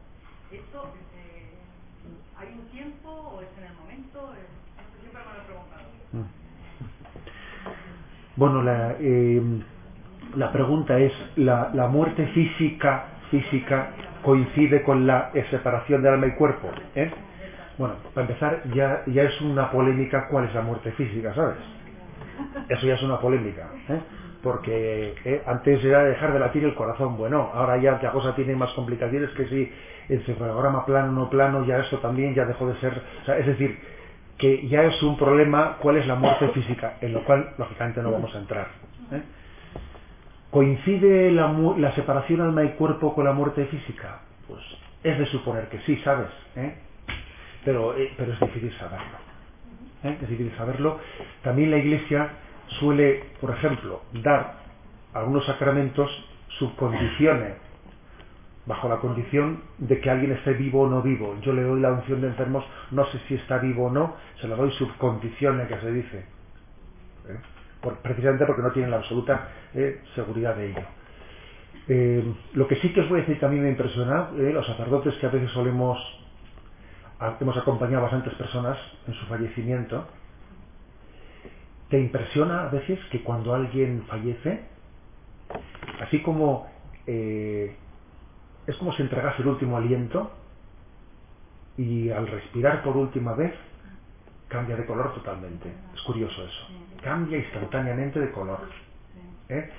¿Esto eh, hay un tiempo o es en el momento? Eh, siempre me lo he preguntado. Bueno, la, eh, la pregunta es, ¿la, ¿la muerte física física coincide con la separación del alma y cuerpo. ¿eh? Bueno, para empezar, ya, ya es una polémica cuál es la muerte física, ¿sabes? Eso ya es una polémica, ¿eh? porque ¿eh? antes era dejar de latir el corazón, bueno, ahora ya la cosa tiene más complicaciones que si el cefalograma plano no plano, ya esto también ya dejó de ser, o sea, es decir, que ya es un problema cuál es la muerte física, en lo cual lógicamente no vamos a entrar. ¿eh? ¿Coincide la, la, separación alma y cuerpo con la muerte física? Pues es de suponer que sí, ¿sabes? ¿Eh? Pero, eh, pero es difícil saberlo. ¿eh? Es difícil saberlo. También la Iglesia suele, por ejemplo, dar algunos sacramentos subcondiciones, bajo la condición de que alguien esté vivo o no vivo. Yo le doy la unción de enfermos, no sé si está vivo o no, se la doy subcondiciones, que se dice. ¿Eh? Precisamente porque no tienen la absoluta seguridad de ello. Lo que sí que os voy a decir a mí me impresiona, eh, los sacerdotes que a veces solemos, a, hemos acompañado a bastantes personas en su fallecimiento, te impresiona a veces que cuando alguien fallece, así como es como si entregase el último aliento y al respirar por última vez cambia de color totalmente. Es curioso eso. Cambia instantáneamente de color. ¿Eh?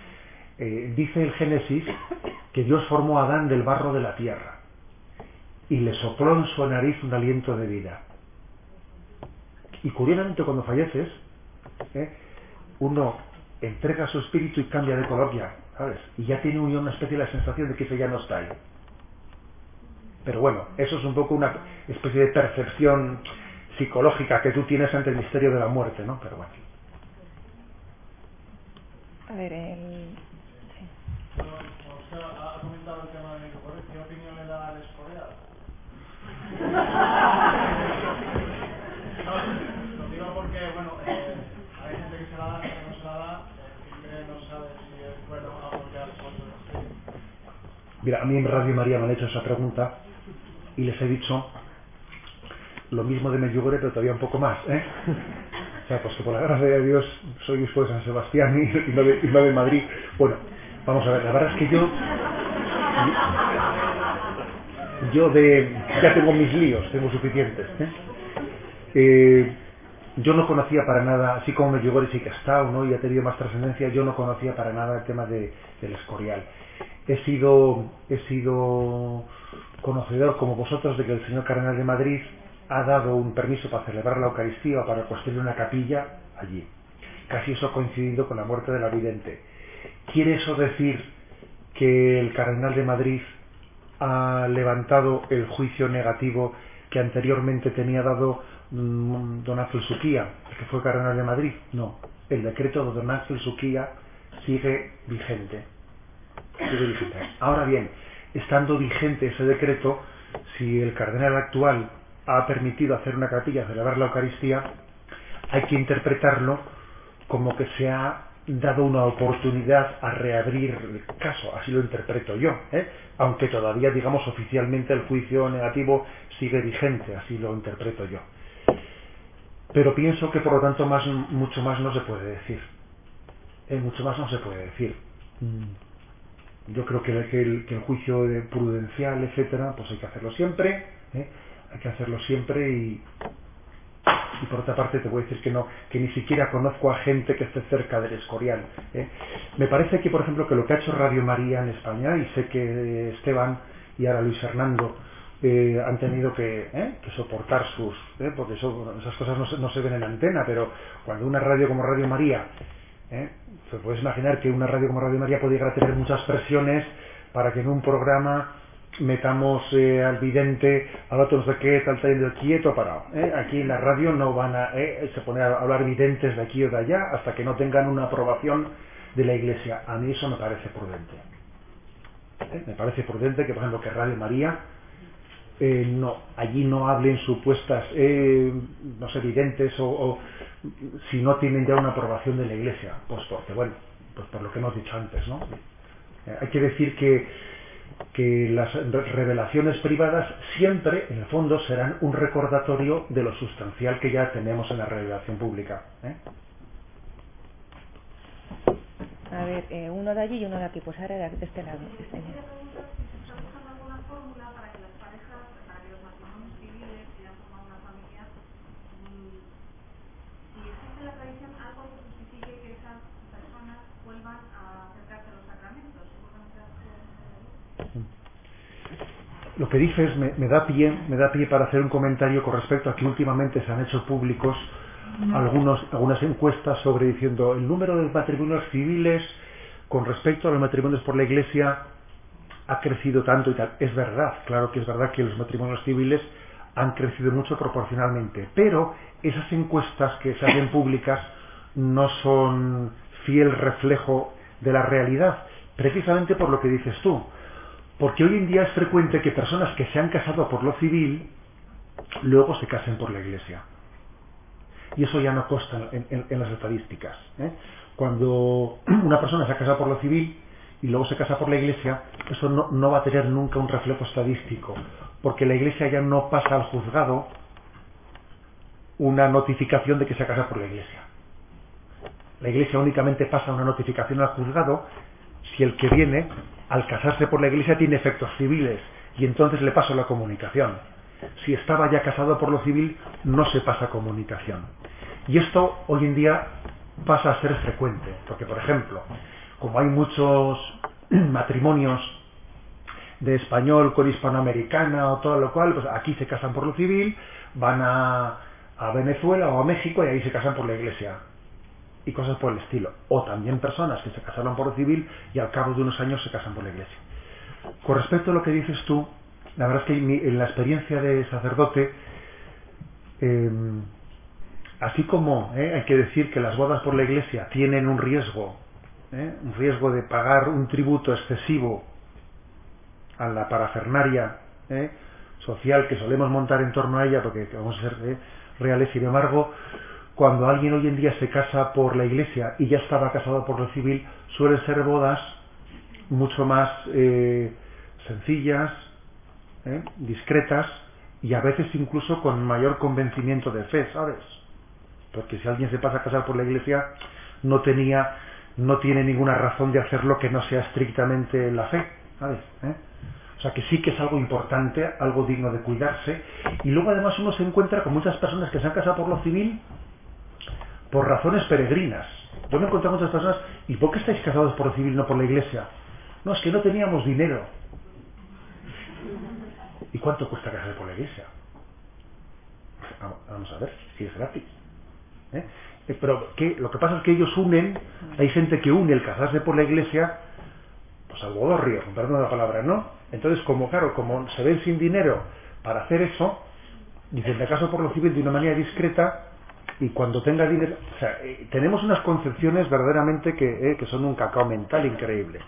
Eh, dice el Génesis que Dios formó a Adán del barro de la tierra y le sopló en su nariz un aliento de vida. Y curiosamente cuando falleces, ¿eh? uno entrega su espíritu y cambia de color ya, ¿sabes? Y ya tiene una especie de sensación de que ese ya no está ahí. Pero bueno, eso es un poco una especie de percepción psicológica que tú tienes ante el misterio de la muerte, ¿no? Pero bueno. A ver, el... Sí. Oscar ha comentado el tema de ¿qué opinión le da al escoreado? no, lo digo porque, bueno, eh, hay gente que se la da, gente que no se la da, siempre no sabe si es bueno apoyar cosas Mira, a mí en Radio María me han hecho esa pregunta y les he dicho lo mismo de Medjugorje, pero todavía un poco más, ¿eh? O sea, pues que por la gracia de Dios soy obispo de San Sebastián y, y, no de, Madrid. Bueno, vamos a ver, la verdad es que yo, yo de, ya tengo mis líos, tengo suficientes, ¿eh? Eh, yo no conocía para nada, así como me llegó sí que ha estado, ¿no? y ha tenido más trascendencia, yo no conocía para nada el tema de, del escorial. He sido, he sido conocedor, como vosotros, de que el señor Cardenal de Madrid ha dado un permiso para celebrar la Eucaristía para construir una capilla allí. Casi eso ha coincidido con la muerte de la vidente. ¿Quiere eso decir que el Cardenal de Madrid ha levantado el juicio negativo que anteriormente tenía dado mm, don Ángel Suquía, el que fue Cardenal de Madrid? No. El decreto de don Ángel Suquía sigue vigente. Ahora bien, estando vigente ese decreto, si el cardenal actual ha permitido hacer una capilla, celebrar la Eucaristía, hay que interpretarlo como que se ha dado una oportunidad a reabrir el caso, así lo interpreto yo, ¿eh? aunque todavía, digamos, oficialmente el juicio negativo sigue vigente, así lo interpreto yo. Pero pienso que por lo tanto más, mucho más no se puede decir. ¿eh? Mucho más no se puede decir. Mm. Yo creo que, el, que el juicio prudencial, etcétera, pues hay que hacerlo siempre, ¿eh? hay que hacerlo siempre y, y por otra parte te voy a decir que no, que ni siquiera conozco a gente que esté cerca del Escorial. ¿eh? Me parece que, por ejemplo, que lo que ha hecho Radio María en España, y sé que Esteban y ahora Luis Fernando eh, han tenido que, ¿eh? que soportar sus, porque eso, esas cosas no se, no se ven en la antena, pero cuando una radio como Radio María, ¿eh? puedes imaginar que una radio como Radio María puede llegar a tener muchas presiones para que en un programa metamos eh, al vidente, al otro no sé qué, tal, tal, quieto, parado. ¿eh? Aquí en la radio no van a eh, se poner a hablar videntes de aquí o de allá hasta que no tengan una aprobación de la Iglesia. A mí eso me parece prudente. Me parece prudente que, por ejemplo, que Radio María eh, no, allí no hablen supuestas, no sé, videntes o si no tienen ya una aprobación de la Iglesia. Pues porque, bueno, pues por lo que hemos dicho antes, ¿no? Eh, hay que decir que que las revelaciones privadas siempre, en el fondo, serán un recordatorio de lo sustancial que ya tenemos en la revelación pública. ¿eh? A ver, eh, uno de allí y uno de aquí. Pues ahora de este lado. Este lado. Lo que dices me, me, da pie, me da pie para hacer un comentario con respecto a que últimamente se han hecho públicos algunos, algunas encuestas sobre diciendo el número de matrimonios civiles con respecto a los matrimonios por la Iglesia ha crecido tanto y tal. Es verdad, claro que es verdad que los matrimonios civiles han crecido mucho proporcionalmente, pero esas encuestas que se hacen públicas no son fiel reflejo de la realidad, precisamente por lo que dices tú porque hoy en día es frecuente que personas que se han casado por lo civil luego se casen por la iglesia. Y eso ya no consta en, las estadísticas. ¿eh? Cuando [clears throat] una persona se ha casado por lo civil y luego se casa por la iglesia, eso no, no va a tener nunca un reflejo estadístico, porque la iglesia ya no pasa al juzgado una notificación de que se ha casado por la iglesia. La iglesia únicamente pasa una notificación al juzgado si el que viene al casarse por la iglesia tiene efectos civiles y entonces le paso la comunicación. Si estaba ya casado por lo civil, no se pasa comunicación. Y esto hoy en día pasa a ser frecuente, porque por ejemplo, como hay muchos [clears throat] matrimonios de español con hispanoamericana o todo lo cual, pues aquí se casan por lo civil, van a, a Venezuela o a México y ahí se casan por la iglesia y cosas por el estilo. O también personas que se casaron por lo civil y al cabo de unos años se casan por la iglesia. Con respecto a lo que dices tú, la verdad es que en la experiencia de sacerdote, eh, así como eh, hay que decir que las bodas por la iglesia tienen un riesgo, eh, un riesgo de pagar un tributo excesivo a la parafernaria eh, social que solemos montar en torno a ella, porque vamos a ser reales, sin embargo, cuando alguien hoy en día se casa por la iglesia y ya estaba casado por lo civil, suelen ser bodas mucho más eh, sencillas, ¿eh? discretas y a veces incluso con mayor convencimiento de fe, ¿sabes? Porque si alguien se pasa a casar por la iglesia, no tenía, no tiene ninguna razón de hacerlo que no sea estrictamente la fe, ¿sabes? ¿Eh? O sea que sí que es algo importante, algo digno de cuidarse. Y luego además uno se encuentra con muchas personas que se han casado por lo civil por razones peregrinas. Yo me he encontrado con muchas personas, ¿y por qué estáis casados por lo civil, no por la iglesia? No, es que no teníamos dinero. ¿Y cuánto cuesta casarse por la iglesia? Vamos a ver, si es gratis. ¿eh? Pero ¿qué? lo que pasa es que ellos unen, hay gente que une el casarse por la iglesia, pues al bodorrio, perdón la palabra, ¿no? Entonces, como claro, como se ven sin dinero para hacer eso, dicen, me caso por lo civil de una manera discreta, y cuando tenga dinero, o sea, eh, tenemos unas concepciones verdaderamente que, eh, que, son un cacao mental increíble.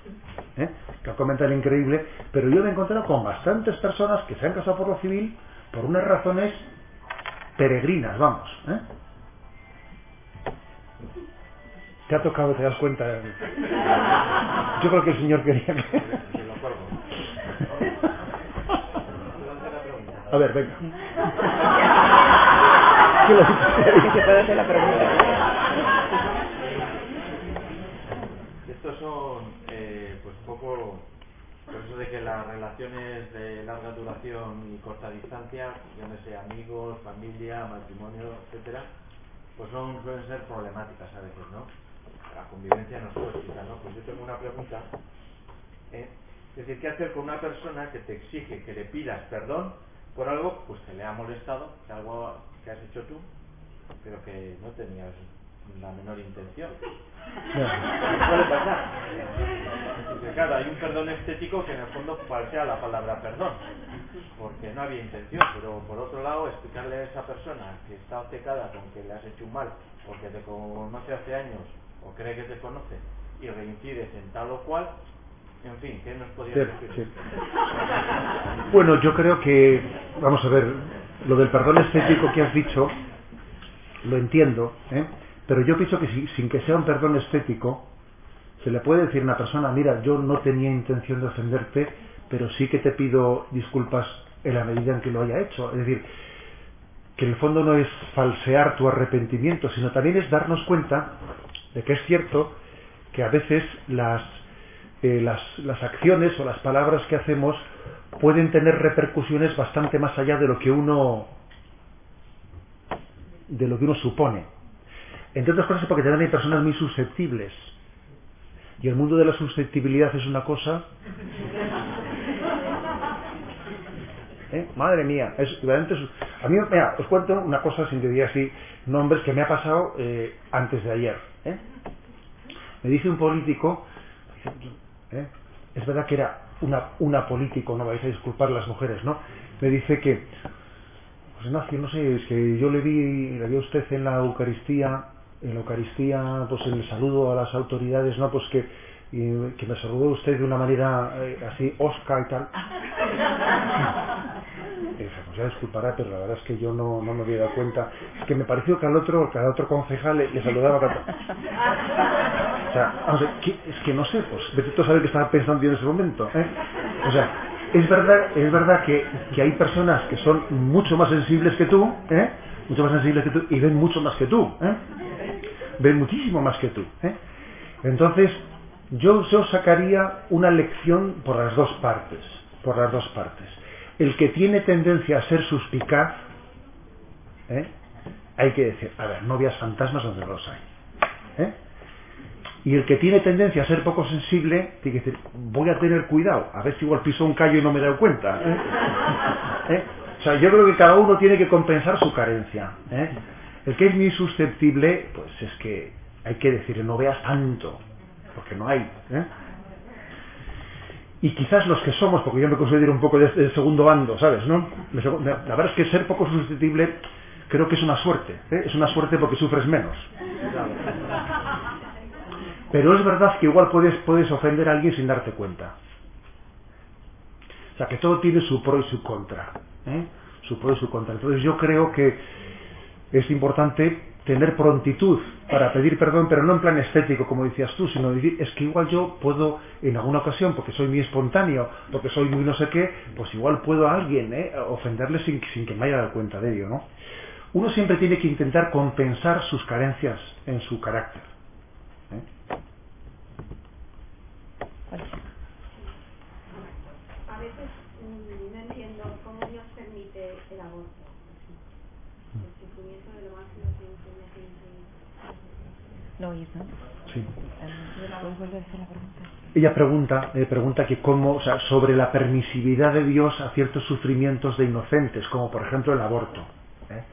¿eh? Cacao mental increíble, pero yo me he encontrado con bastantes personas que se han casado por lo civil por unas razones peregrinas, vamos. ¿eh? Te ha tocado, te das cuenta. Yo creo que el Señor quería que... [laughs] A ver, venga. Hacer la pregunta. Estos son, eh, pues un poco, por eso de que las relaciones de larga duración y corta distancia, llámese amigos, familia, matrimonio, etcétera, pues son, suelen ser problemáticas a veces, ¿no? La convivencia no es tóxica, ¿no? Pues yo tengo una pregunta. ¿eh? Es decir, ¿qué hacer con una persona que te exige que le pidas perdón por algo pues que le ha molestado, que algo que has hecho tú, pero que no tenías la menor intención. [laughs] Puede pasar. claro, hay un perdón estético que en el fondo sea la palabra perdón, porque no había intención, pero por otro lado, explicarle a esa persona que está obcecada con que le has hecho un mal, porque te conoce hace años, o cree que te conoce, y reincides en tal o cual, en fin, ¿qué nos decir? Bueno, yo creo que, vamos a ver, lo del perdón estético que has dicho, lo entiendo, ¿eh? pero yo pienso que si, sin que sea un perdón estético, se le puede decir a una persona, mira, yo no tenía intención de ofenderte, pero sí que te pido disculpas en la medida en que lo haya hecho. Es decir, que en el fondo no es falsear tu arrepentimiento, sino también es darnos cuenta de que es cierto que a veces las, eh, las, las acciones o las palabras que hacemos pueden tener repercusiones bastante más allá de lo que uno de lo que uno supone. Entre otras cosas porque también hay personas muy susceptibles. Y el mundo de la susceptibilidad es una cosa... ¿Eh? Madre mía, es, a mí, mira, os cuento una cosa sin decir así nombres que me ha pasado eh, antes de ayer. ¿eh? Me dice un político, es verdad que era una, una político, no vais a disculpar las mujeres, ¿no? Me dice que Ignacio, no sé, es que yo le vi, le vi a usted en la Eucaristía, en la Eucaristía, pues el saludo a las autoridades, ¿no? Pues que, que me saludó usted de una manera eh, así, osca y tal. Y dije, pues ya disculpará, pero la verdad es que yo no, no me había dado cuenta. Es que me pareció que al otro, que al otro concejal le, saludaba. [laughs] O sea, es que no sé, pues vete tú a saber qué estaba pensando yo en ese momento. ¿eh? O sea, es verdad, es verdad que, hay personas que son mucho más sensibles que tú, ¿eh? mucho más sensibles que tú, y ven mucho más que tú, ¿eh? ven muchísimo más que tú. ¿eh? Entonces, yo, yo sacaría una lección por las dos partes, por las dos partes. El que tiene tendencia a ser suspicaz, ¿eh? hay que decir, a ver, no veas fantasmas donde los hay. ¿eh? Y el que tiene tendencia a ser poco sensible, tiene que decir, voy a tener cuidado, a ver si igual piso un callo y no me he dado cuenta. ¿eh? [laughs] ¿Eh? O sea, yo creo que cada uno tiene que compensar su carencia. ¿eh? El que es muy susceptible, pues es que hay que decir, no veas tanto, porque no hay. Y quizás los que somos, porque yo me considero un poco del segundo bando, ¿sabes? ¿no? La verdad es que ser poco susceptible creo que es una suerte. Es una suerte porque sufres menos. Pero es verdad que igual puedes, ofender a alguien sin darte cuenta. O sea, que todo tiene su pro y su contra. ¿eh? Su pro y su contra. Entonces yo creo que es importante tener prontitud para pedir perdón, pero no en plan estético, como decías tú, sino decir, es que igual yo puedo, en alguna ocasión, porque soy muy espontáneo, porque soy muy no sé qué, pues igual puedo a alguien ¿eh? ofenderle sin, sin que me haya dado cuenta de ello, ¿no? Uno siempre tiene que intentar compensar sus carencias en su carácter. Veces mm, no entiendo cómo Dios permite el aborto. El sufrimiento de lo máximo que tiene que No ¿no? Sí. ¿Puedes volver a hacer la pregunta? Ella pregunta, eh, pregunta que cómo, o sea, sobre la permisividad de Dios a ciertos sufrimientos de inocentes, como por ejemplo el aborto. ¿eh?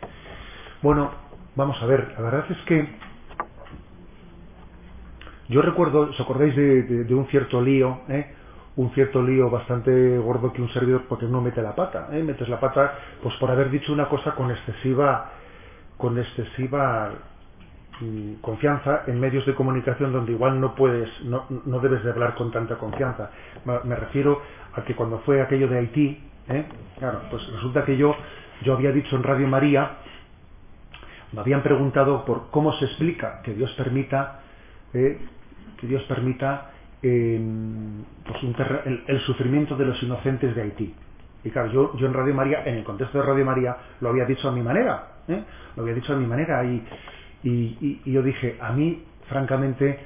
Bueno, vamos a ver, la verdad es que yo recuerdo, ¿os acordáis de, un cierto lío? ¿eh? Un cierto lío bastante gordo que un servidor porque no mete la pata. ¿eh? Metes la pata pues por haber dicho una cosa con excesiva, con excesiva mm, confianza en medios de comunicación donde igual no puedes, no, no debes de hablar con tanta confianza. Me refiero a que cuando fue aquello de Haití, ¿eh? claro, pues resulta que yo, yo había dicho en Radio María, me habían preguntado por cómo se explica que Dios permita, eh, que Dios permita eh, pues un el, el sufrimiento de los inocentes de Haití. Y claro, yo, yo en Radio María, en el contexto de Radio María, lo había dicho a mi manera, ¿eh? lo había dicho a mi manera y, yo dije, a mí, francamente,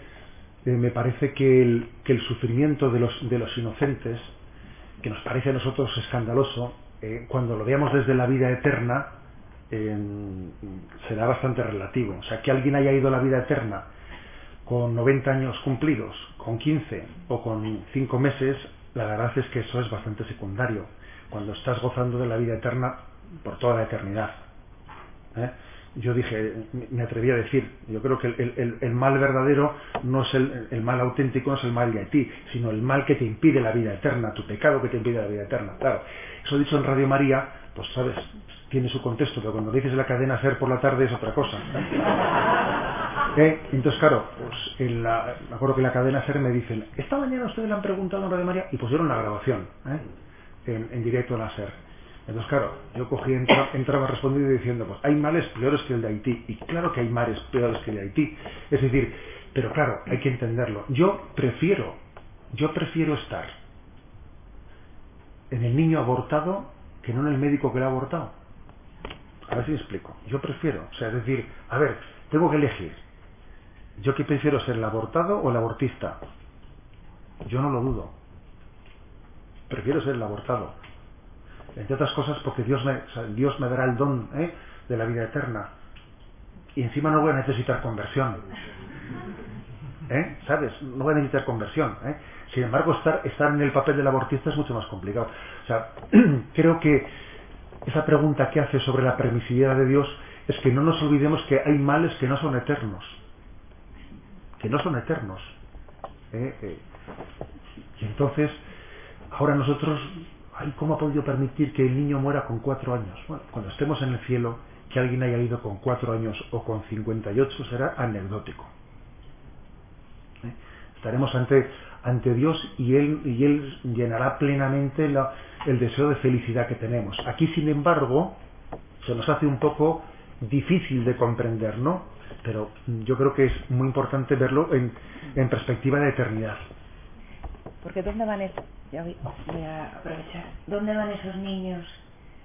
eh, me parece que el, que el sufrimiento de los, de los inocentes, que nos parece a nosotros escandaloso, eh, cuando lo veamos desde la vida eterna, eh, será bastante relativo. O sea, que alguien haya ido a la vida eterna con 90 años cumplidos, con 15 o con 5 meses, la verdad es que eso es bastante secundario. Cuando estás gozando de la vida eterna por toda la eternidad. ¿eh? Yo dije, me atreví a decir, yo creo que el, mal verdadero no es el, el mal auténtico, no es el mal de Haití, sino el mal que te impide la vida eterna, tu pecado que te impide la vida eterna. Claro, eso dicho en Radio María, pues sabes, tiene su contexto, pero cuando dices la cadena ser por la tarde es otra cosa. ¿Eh? Entonces, claro, pues en la, me acuerdo que la cadena SER me dicen, esta mañana ustedes le han preguntado en Radio María y pusieron la grabación ¿eh? en, directo en la SER. Entonces, claro, yo cogí, entra- entraba respondiendo y diciendo, pues hay males peores que el de Haití. Y claro que hay males peores que el de Haití. Es decir, pero claro, hay que entenderlo. Yo prefiero, yo prefiero estar en el niño abortado que no en el médico que lo ha abortado. A ver si explico. Yo prefiero, o sea, es decir, a ver, tengo que elegir. ¿Yo qué prefiero ser, el abortado o el abortista? Yo no lo dudo. Prefiero ser el abortado. Entre otras cosas porque Dios me, Dios me dará el don ¿eh? de la vida eterna. Y encima no voy a necesitar conversión. ¿Eh? ¿Sabes? No voy a necesitar conversión. ¿eh? Sin embargo, estar, estar en el papel del abortista es mucho más complicado. O sea, [clears throat] creo que esa pregunta que hace sobre la permisividad de Dios es que no nos olvidemos que hay males que no son eternos. Que no son eternos. ¿eh? Eh, y entonces, ahora nosotros, ay, ¿cómo ha podido permitir que el niño muera con cuatro años? Bueno, cuando estemos en el cielo, que alguien haya ido con cuatro años o con 58 será anecdótico. ¿Eh? Estaremos ante, ante Dios y Él, y él llenará plenamente el deseo de felicidad que tenemos. Aquí, sin embargo, se nos hace un poco difícil de comprender, ¿no? Pero yo creo que es muy importante verlo en, en perspectiva de eternidad. Porque ¿dónde van esos? Ya voy, voy a aprovechar. ¿Dónde van esos niños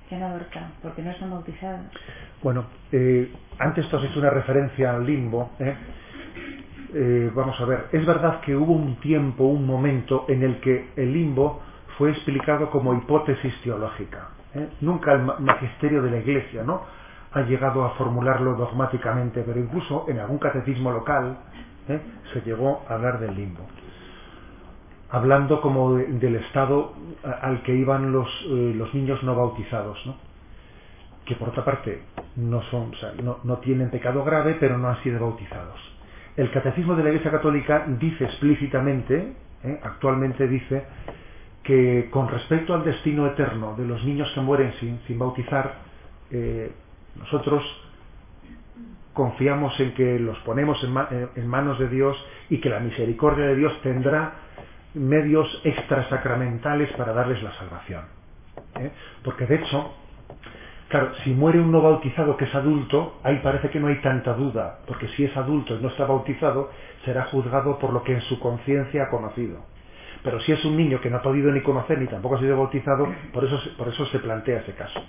que han abortado? Porque no están bautizados. Bueno, eh, antes tú has hecho una referencia al limbo. ¿eh? Eh, vamos a ver, es verdad que hubo un tiempo, un momento en el que el limbo fue explicado como hipótesis teológica. Nunca el ma- magisterio de la Iglesia ¿no? Ha llegado a formularlo dogmáticamente, pero incluso en algún catecismo local ¿eh? se llegó a hablar del limbo hablando como de- del estado al que iban los, eh, los niños no bautizados, ¿no? que por otra parte no son, no, no tienen pecado grave, pero no han sido bautizados. El catecismo de la Iglesia Católica dice explícitamente, ¿eh? actualmente dice, que con respecto al destino eterno de los niños que mueren sin, sin bautizar, nosotros confiamos en que los ponemos en, ma- en manos de Dios y que la misericordia de Dios tendrá medios extrasacramentales para darles la salvación. ¿eh? Porque de hecho, claro, si muere un no bautizado que es adulto, ahí parece que no hay tanta duda, porque si es adulto y no está bautizado, será juzgado por lo que en su conciencia ha conocido. Pero si es un niño que no ha podido ni conocer ni tampoco ha sido bautizado, por eso se plantea ese caso.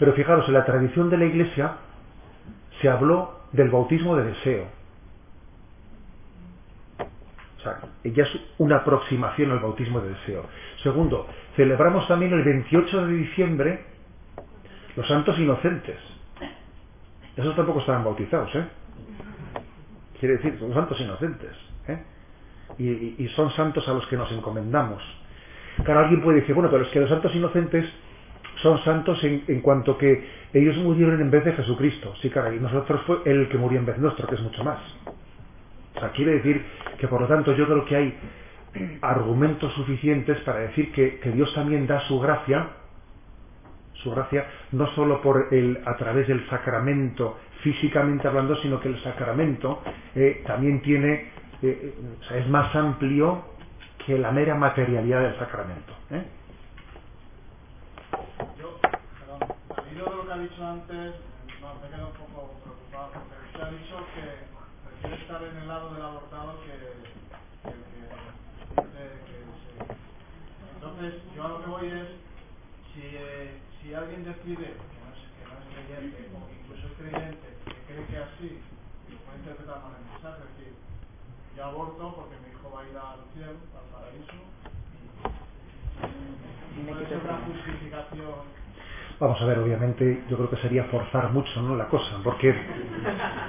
Pero fijaros, en la tradición de la Iglesia se habló del bautismo de deseo. O sea, ya es una aproximación al bautismo de deseo. Segundo, celebramos también el 28 de diciembre los santos inocentes. Esos tampoco estaban bautizados, ¿eh? Quiere decir, son santos inocentes. ¿eh? Y, y, son santos a los que nos encomendamos. Claro, alguien puede decir, bueno, pero es que los santos inocentes son santos en, cuanto que ellos murieron en vez de Jesucristo. Sí, claro, y nosotros fue el que murió en vez nuestro, que es mucho más. O sea, quiere decir que por lo tanto yo creo que hay argumentos suficientes para decir que, Dios también da su gracia, su gracia, no solo por el, a través del sacramento, físicamente hablando, sino que el sacramento eh, también tiene, eh, o sea, es más amplio que la mera materialidad del sacramento. ¿eh? Yo, perdón, al hilo de lo que ha dicho antes, me quedo un poco preocupado, porque usted ha dicho que prefiere estar en el lado del abortado que, que, que, que se... Entonces, yo a lo que voy es, si, si alguien decide que no, es, creyente, o incluso es creyente, que cree que así, lo puede interpretar mal el mensaje, es decir, yo aborto porque mi hijo va a ir al cielo, al paraíso, y puede ser una justificación Vamos a ver, obviamente, yo creo que sería forzar mucho ¿no? la cosa, porque,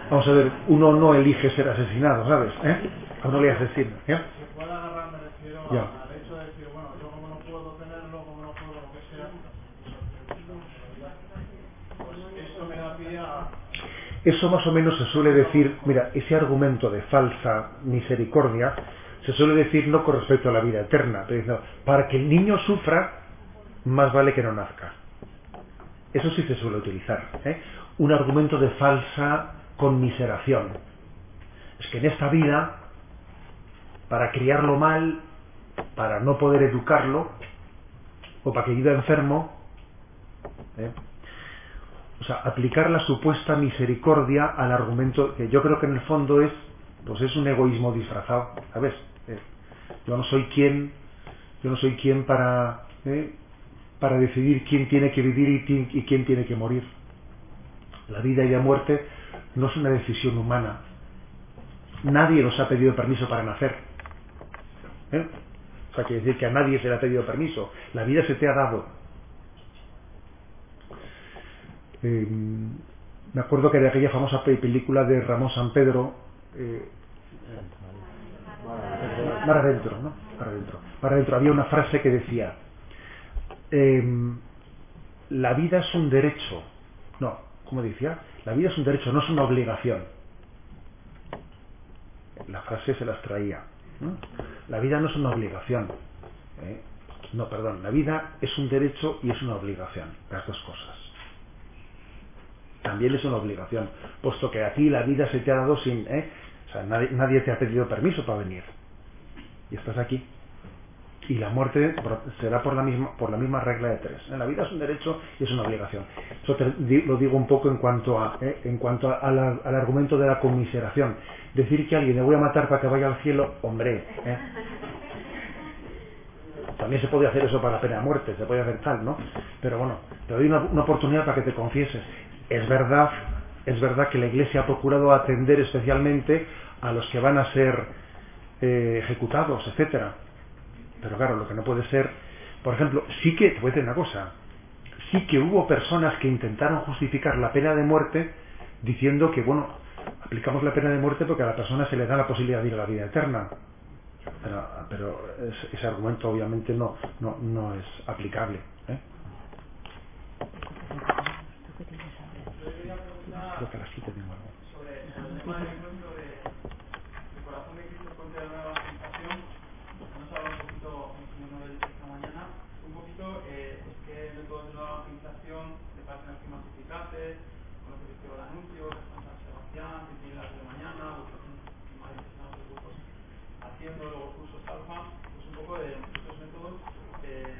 vamos a ver, uno no elige ser asesinado, ¿sabes? ¿Eh? A uno le asesina. refiero Ya. pues. Eso más o menos se suele decir, mira, ese argumento de falsa misericordia se suele decir no con respecto a la vida eterna, pero diciendo, para que el niño sufra, más vale que no nazca. Eso sí se suele utilizar. ¿eh? Un argumento de falsa conmiseración. Es que en esta vida, para criarlo mal, para no poder educarlo, o para que viva enfermo, ¿eh? o sea, aplicar la supuesta misericordia al argumento que yo creo que en el fondo es, pues es un egoísmo disfrazado, ¿sabes? Eh, yo no soy quien, yo no soy quien para. Para decidir quién tiene que vivir y, quién tiene que morir. La vida y la muerte no es una decisión humana. Nadie nos ha pedido permiso para nacer. ¿eh? O sea, quiere decir que a nadie se le ha pedido permiso. La vida se te ha dado. Eh, me acuerdo que de aquella famosa pe- película de Ramón San Pedro, eh, Mar adentro, ¿no? Mar adentro. Mar adentro. Había una frase que decía, em, la vida es un derecho. No, ¿cómo decía? La vida es un derecho, no es una obligación. La frase se las traía. La vida no es una obligación. ¿eh? No, perdón, la vida es un derecho y es una obligación, las dos cosas. También es una obligación, puesto que a ti la vida se te ha dado sin... ¿eh? O sea, nadie te ha pedido permiso para venir. Y estás aquí. Y la muerte será por la misma, por la misma regla de tres. La vida es un derecho y es una obligación. Eso te lo digo un poco en cuanto, a, ¿eh? en cuanto al argumento de la conmiseración. Decir que alguien le voy a matar para que vaya al cielo, hombre. ¿eh? También se puede hacer eso para la pena de muerte, se puede hacer tal, ¿no? Pero bueno, te doy una, una oportunidad para que te confieses. Es verdad, es verdad que la Iglesia ha procurado atender especialmente a los que van a ser eh, ejecutados, etcétera. Pero claro, lo que no puede ser, por ejemplo, sí que, te voy una cosa, sí que hubo personas que intentaron justificar la pena de muerte diciendo que, bueno, aplicamos la pena de muerte porque a la persona se le da la posibilidad de ir la vida eterna. Pero, ese, argumento obviamente no, no, no es aplicable. ¿eh? sobre el tema del encuentro de, de Corazón de Cristo contra la nueva evangelización, nos habla un poquito, como de esta mañana, un poquito, eh, es que métodos de nueva evangelización te parecen así más eficaces, con lo que dice el anuncio, que son San Sebastián, que tiene las de mañana, o que son más interesados los grupos haciendo los cursos alfa, pues un poco de estos métodos eh,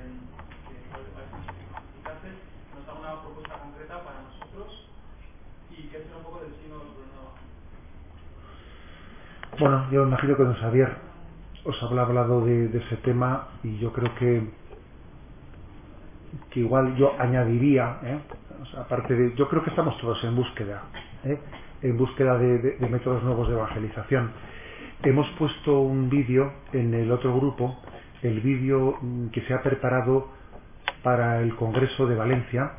que más eficaces, nos da una propuesta concreta para nosotros y que sea un poco del signo de nueva Bueno, yo imagino que don Xavier os habrá hablado de, de ese tema y yo creo que que igual yo añadiría, ¿eh? O sea, aparte de, yo creo que estamos todos en búsqueda, ¿eh? en búsqueda de, de- de métodos nuevos de evangelización. Hemos puesto un vídeo en el otro grupo el vídeo mm, que se ha preparado para el Congreso de Valencia.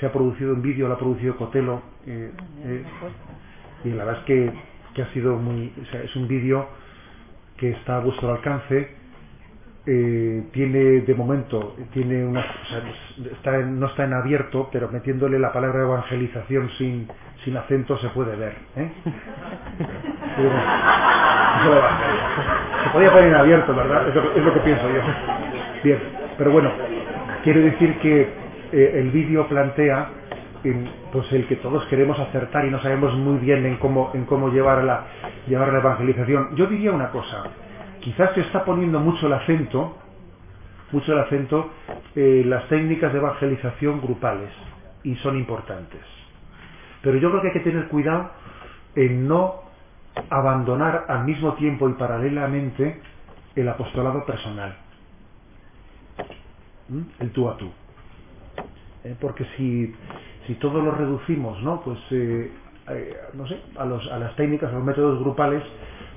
Se ha producido en vídeo, lo ha producido Cotelo. eh, eh, y la verdad es que, que ha sido muy. o sea, es un vídeo que está a vuestro alcance. Eh, tiene de momento tiene una o sea, está en- no está en abierto pero metiéndole la palabra evangelización sin sin acento se puede ver ¿eh? [laughs] Se podía poner en abierto verdad es lo, que- es lo que pienso yo. Bien pero bueno quiero decir que eh, el vídeo plantea pues el que todos queremos acertar y no sabemos muy bien en cómo en cómo llevar la llevar la evangelización. Yo diría una cosa quizás se está poniendo mucho el acento mucho el acento eh, las técnicas de evangelización grupales y son importantes pero yo creo que hay que tener cuidado en no abandonar al mismo tiempo y paralelamente el apostolado personal ¿Mm? el tú a tú ¿eh? porque si, si todo lo reducimos ¿no? pues eh, eh, no sé, a, las técnicas, a los métodos grupales,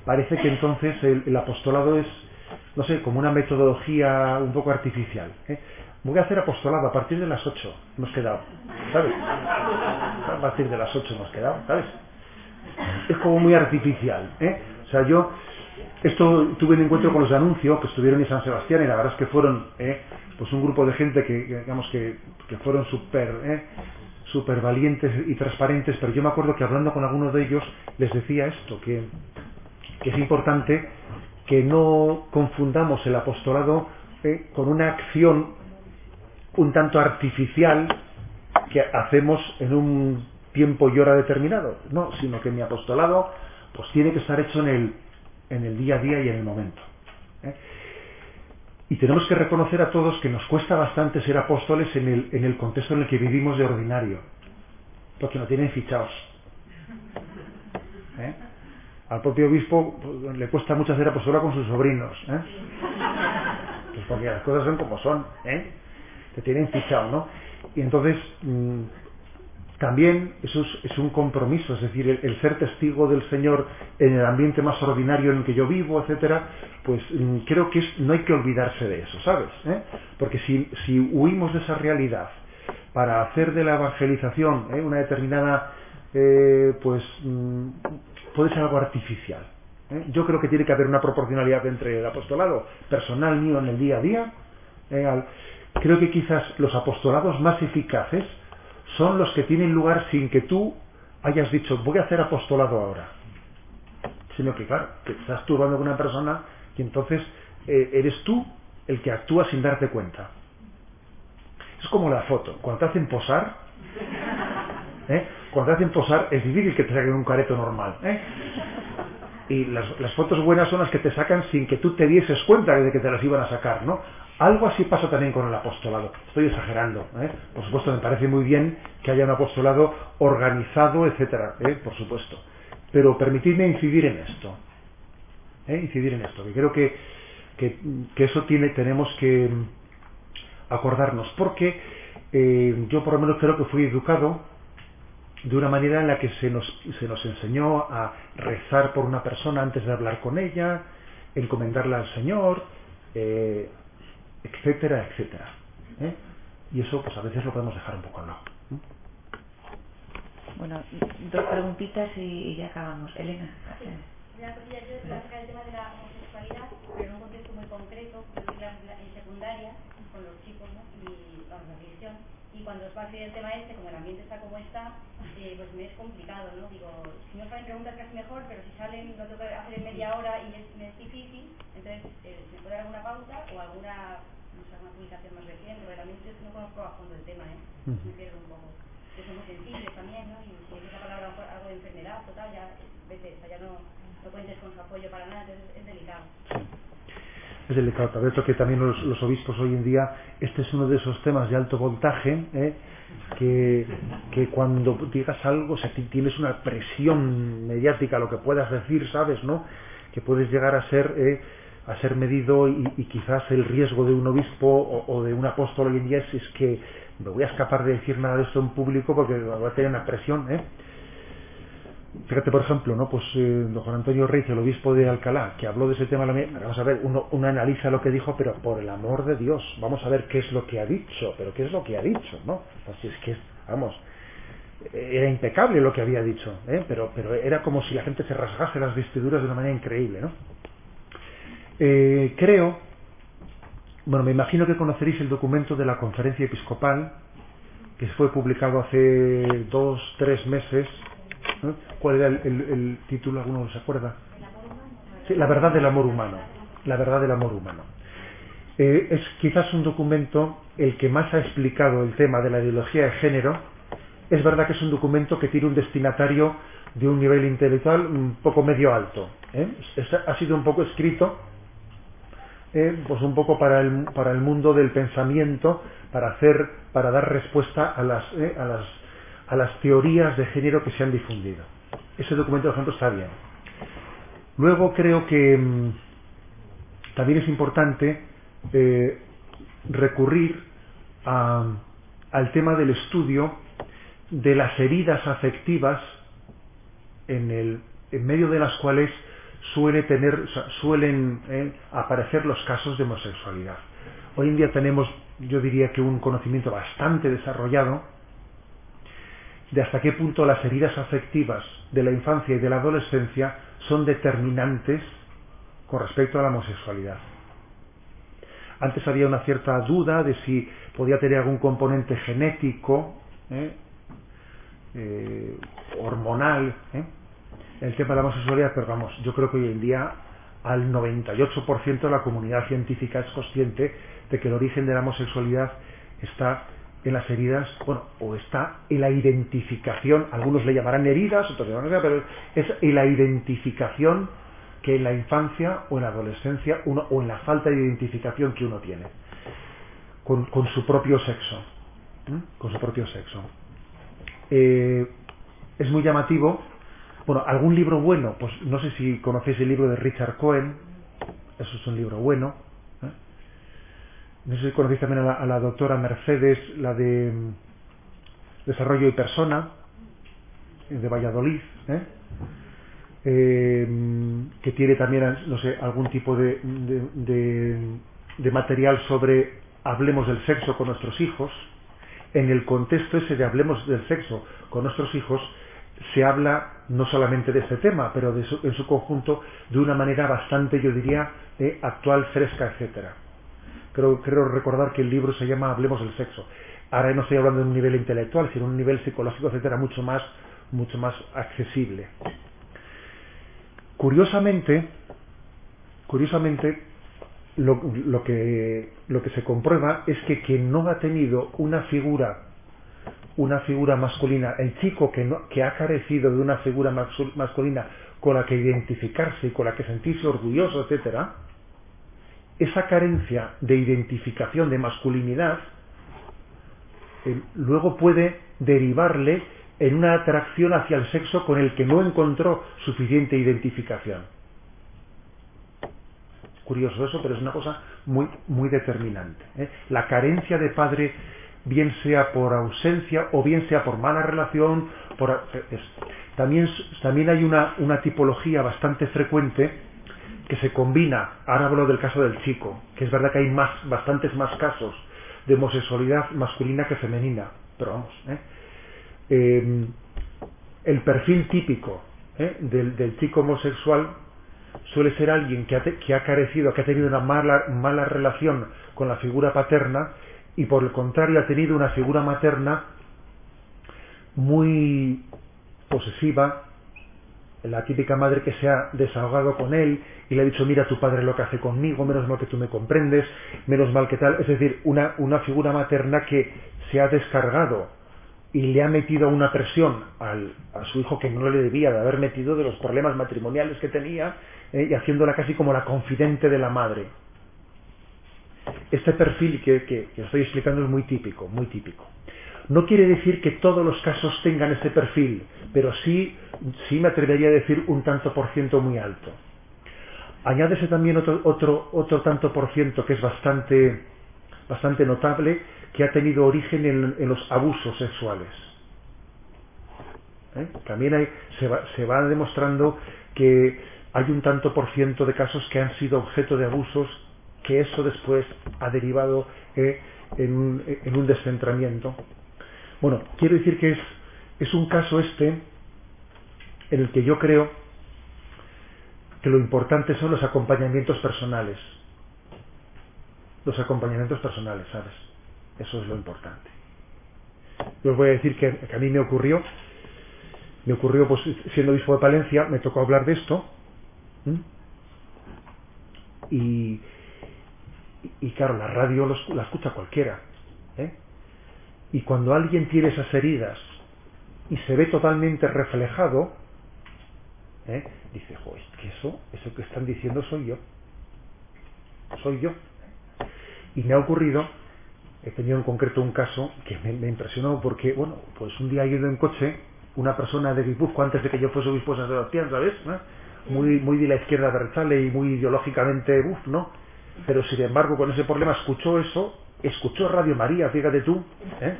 parece que entonces el, apostolado es, no sé, como una metodología un poco artificial. ¿eh? Voy a hacer apostolado a partir de las 8, hemos quedado, ¿sabes? A partir de las 8 hemos quedado, ¿sabes? Es como muy artificial, ¿eh? O sea, yo, esto tuve un encuentro con los de Anuncio, que estuvieron en San Sebastián, y la verdad es que fueron, ¿eh? pues un grupo de gente que, digamos, que, que fueron súper, ¿eh? valientes y transparentes, pero yo me acuerdo que hablando con algunos de ellos les decía esto, que, que es importante que no confundamos el apostolado eh, con una acción un tanto artificial que hacemos en un tiempo y hora determinado, no, sino que mi apostolado pues tiene que estar hecho en el, en el día a día y en el momento. ¿eh? Y tenemos que reconocer a todos que nos cuesta bastante ser apóstoles en el, en el contexto en el que vivimos de ordinario, porque no tienen fichados. ¿eh? Al propio obispo pues, le cuesta mucho hacer apostolado con sus sobrinos, ¿eh? pues porque las cosas son como son, ¿eh? te tienen fichado, ¿no? Y entonces mmm, también eso es, un compromiso, es decir, el, ser testigo del Señor en el ambiente más ordinario en el que yo vivo, etcétera, pues mmm, creo que no hay que olvidarse de eso, ¿sabes? ¿Eh? Porque si, si, huimos de esa realidad para hacer de la evangelización ¿eh? una determinada, eh, pues mmm, puede ser algo artificial. ¿eh? Yo creo que tiene que haber una proporcionalidad entre el apostolado personal mío en el día a día, ¿eh? creo que quizás los apostolados más eficaces son los que tienen lugar sin que tú hayas dicho voy a hacer apostolado ahora sino que claro que estás tú hablando con una persona y entonces eh, eres tú el que actúa sin darte cuenta es como la foto cuando te hacen posar. Cuando te hacen posar es difícil que te saquen un careto normal ¿eh? [laughs] y las, las, fotos buenas son las que te sacan sin que tú te dieses cuenta de que te las iban a sacar ¿no? Algo así pasa también con el apostolado. Estoy exagerando. ¿eh? Por supuesto, me parece muy bien que haya un apostolado organizado, etcétera. ¿eh? Por supuesto. Pero permitidme incidir en esto. ¿eh? Incidir en esto. Que creo que, que, que eso tiene, tenemos que acordarnos. Porque eh, yo por lo menos creo que fui educado de una manera en la que se nos, se nos enseñó a rezar por una persona antes de hablar con ella, encomendarla al Señor, eh, etcétera, etcétera. ¿eh? Y eso pues a veces lo podemos dejar un poco al lado. ¿eh? Bueno, dos preguntitas y, y ya acabamos. Elena. Sí. Una cosilla, yo voy a sacar el tema de la homosexualidad, pero en un contexto muy concreto, la, la, en secundaria, con los chicos, ¿no? Y vamos, la religión. Y cuando os va salir el tema este, como el ambiente está como está, eh, pues me es complicado, ¿no? Digo, si no salen preguntas casi mejor, pero si salen, lo tengo que hacer en media hora y es, me es difícil, entonces, eh, ¿me puede dar alguna pauta o alguna, no sé, alguna publicación más reciente? Porque también yo no conozco a fondo el tema, ¿eh? Me pierdo un poco. Que son muy sensibles también, ¿no? Y si es esa palabra algo de enfermedad, total, ya, vete, o sea, ya no, no cuentes con su apoyo para nada, entonces es, es delicado. Es delicado, tal vez que también los, obispos hoy en día, este es uno de esos temas de alto voltaje, ¿eh? que, que cuando digas algo, o sea, tienes una presión mediática, lo que puedas decir, ¿sabes? ¿no? Que puedes llegar a ser, eh, a ser medido y, quizás el riesgo de un obispo o, o, de un apóstol hoy en día es, es que me voy a escapar de decir nada de esto en público porque voy a tener una presión, ¿eh? Fíjate, por ejemplo, ¿no? Pues eh, don Antonio Reyes, el obispo de Alcalá, que habló de ese tema, vamos a ver, uno, analiza lo que dijo, pero por el amor de Dios, vamos a ver qué es lo que ha dicho, pero qué es lo que ha dicho, ¿no? Así es que, vamos, era impecable lo que había dicho, ¿eh? pero, pero era como si la gente se rasgase las vestiduras de una manera increíble, ¿no? Eh, creo, bueno, me imagino que conoceréis el documento de la conferencia episcopal, que fue publicado hace dos, tres meses. ¿Cuál era el, título? ¿Alguno se acuerda? La verdad del amor humano. La verdad del amor humano. Eh, es quizás un documento el que más ha explicado el tema de la ideología de género. Es verdad que es un documento que tiene un destinatario de un nivel intelectual un poco medio alto. ¿eh? ha sido un poco escrito eh, pues un poco para el, para el mundo del pensamiento, para hacer, para dar respuesta a las, a las, a las teorías de género que se han difundido. Ese documento, por ejemplo, está bien. Luego creo que mm, también es importante eh, recurrir al tema del estudio de las heridas afectivas en, el, medio de las cuales suele tener, suelen eh, aparecer los casos de homosexualidad. Hoy en día tenemos, yo diría que un conocimiento bastante desarrollado de hasta qué punto las heridas afectivas de la infancia y de la adolescencia son determinantes con respecto a la homosexualidad. Antes había una cierta duda de si podía tener algún componente genético, eh, eh, hormonal, el tema de la homosexualidad, pero vamos, yo creo que hoy en día al 98% de la comunidad científica es consciente de que el origen de la homosexualidad está en las heridas, bueno, o está en la identificación, algunos le llamarán heridas, otros le llamarán, pero es en la identificación que en la infancia o en la adolescencia uno, o en la falta de identificación que uno tiene con, su propio sexo, con su propio sexo. Eh, es muy llamativo bueno, algún libro bueno, pues no sé si conocéis el libro de Richard Cohen, eso es un libro bueno. ¿Eh? No sé si conocéis también a la, doctora Mercedes, la de mm, Desarrollo y Persona, eh, de Valladolid, ¿eh? que tiene también, no sé, algún tipo de, material sobre hablemos del sexo con nuestros hijos. En el contexto ese de hablemos del sexo con nuestros hijos, se habla no solamente de este tema, pero en su conjunto de una manera bastante, yo diría, eh, actual, fresca, etcétera. Creo, creo recordar que el libro se llama Hablemos del sexo. Ahora no estoy hablando de un nivel intelectual, sino de un nivel psicológico, etcétera, mucho más, mucho más accesible. Curiosamente, curiosamente, lo, lo, que, lo que se comprueba es que quien no ha tenido una figura una figura masculina, el chico que, no, que ha carecido de una figura masculina con la que identificarse y con la que sentirse orgulloso, etcétera, esa carencia de identificación de masculinidad eh, luego puede derivarle en una atracción hacia el sexo con el que no encontró suficiente identificación. Curioso eso, pero es una cosa muy, muy determinante. ¿eh? La carencia de padre bien sea por ausencia o bien sea por mala relación. Por, también, también hay una, una tipología bastante frecuente que se combina, ahora hablo del caso del chico, que es verdad que hay más, bastantes más casos de homosexualidad masculina que femenina, pero vamos, ¿eh? Em, el perfil típico ¿eh? del, chico homosexual suele ser alguien que ha, que ha carecido, que ha tenido una mala, mala relación con la figura paterna y por el contrario ha tenido una figura materna muy posesiva, la típica madre que se ha desahogado con él y le ha dicho, mira tu padre lo que hace conmigo, menos mal que tú me comprendes, menos mal que tal, es decir, una, una figura materna que se ha descargado y le ha metido una presión al, a su hijo que no le debía de haber metido de los problemas matrimoniales que tenía eh, y haciéndola casi como la confidente de la madre este perfil que, que, estoy explicando es muy típico, muy típico. No quiere decir que todos los casos tengan este perfil, pero sí, sí me atrevería a decir un tanto por ciento muy alto. Añádese también otro, otro, otro tanto por ciento que es bastante, bastante notable, que ha tenido origen en, los abusos sexuales. ¿eh? También se, va, se va demostrando que hay un tanto por ciento de casos que han sido objeto de abusos, que eso después ha derivado eh, en, un, descentramiento. Bueno, quiero decir que es, es un caso este en el que yo creo que lo importante son los acompañamientos personales. Los acompañamientos personales, ¿sabes? Eso es lo importante. Yo os voy a decir que, a mí me ocurrió, me ocurrió pues siendo obispo de Palencia, me tocó hablar de esto, y, y, claro, la radio la escucha cualquiera. Y cuando alguien tiene esas heridas y se ve totalmente reflejado, ¿eh? dice, es que eso, eso que están diciendo soy yo. Soy yo. Y me ha ocurrido, he tenido en concreto un caso que me, impresionó porque, bueno, pues un día he ido en coche, una persona de Guipúzcoa, antes de que yo fuese obispo de San Sebastián, ¿sabes? Muy, muy de la izquierda de y muy ideológicamente, uff, ¿no? Pero sin embargo, con ese problema escuchó eso, escuchó Radio María, fíjate tú, ¿eh?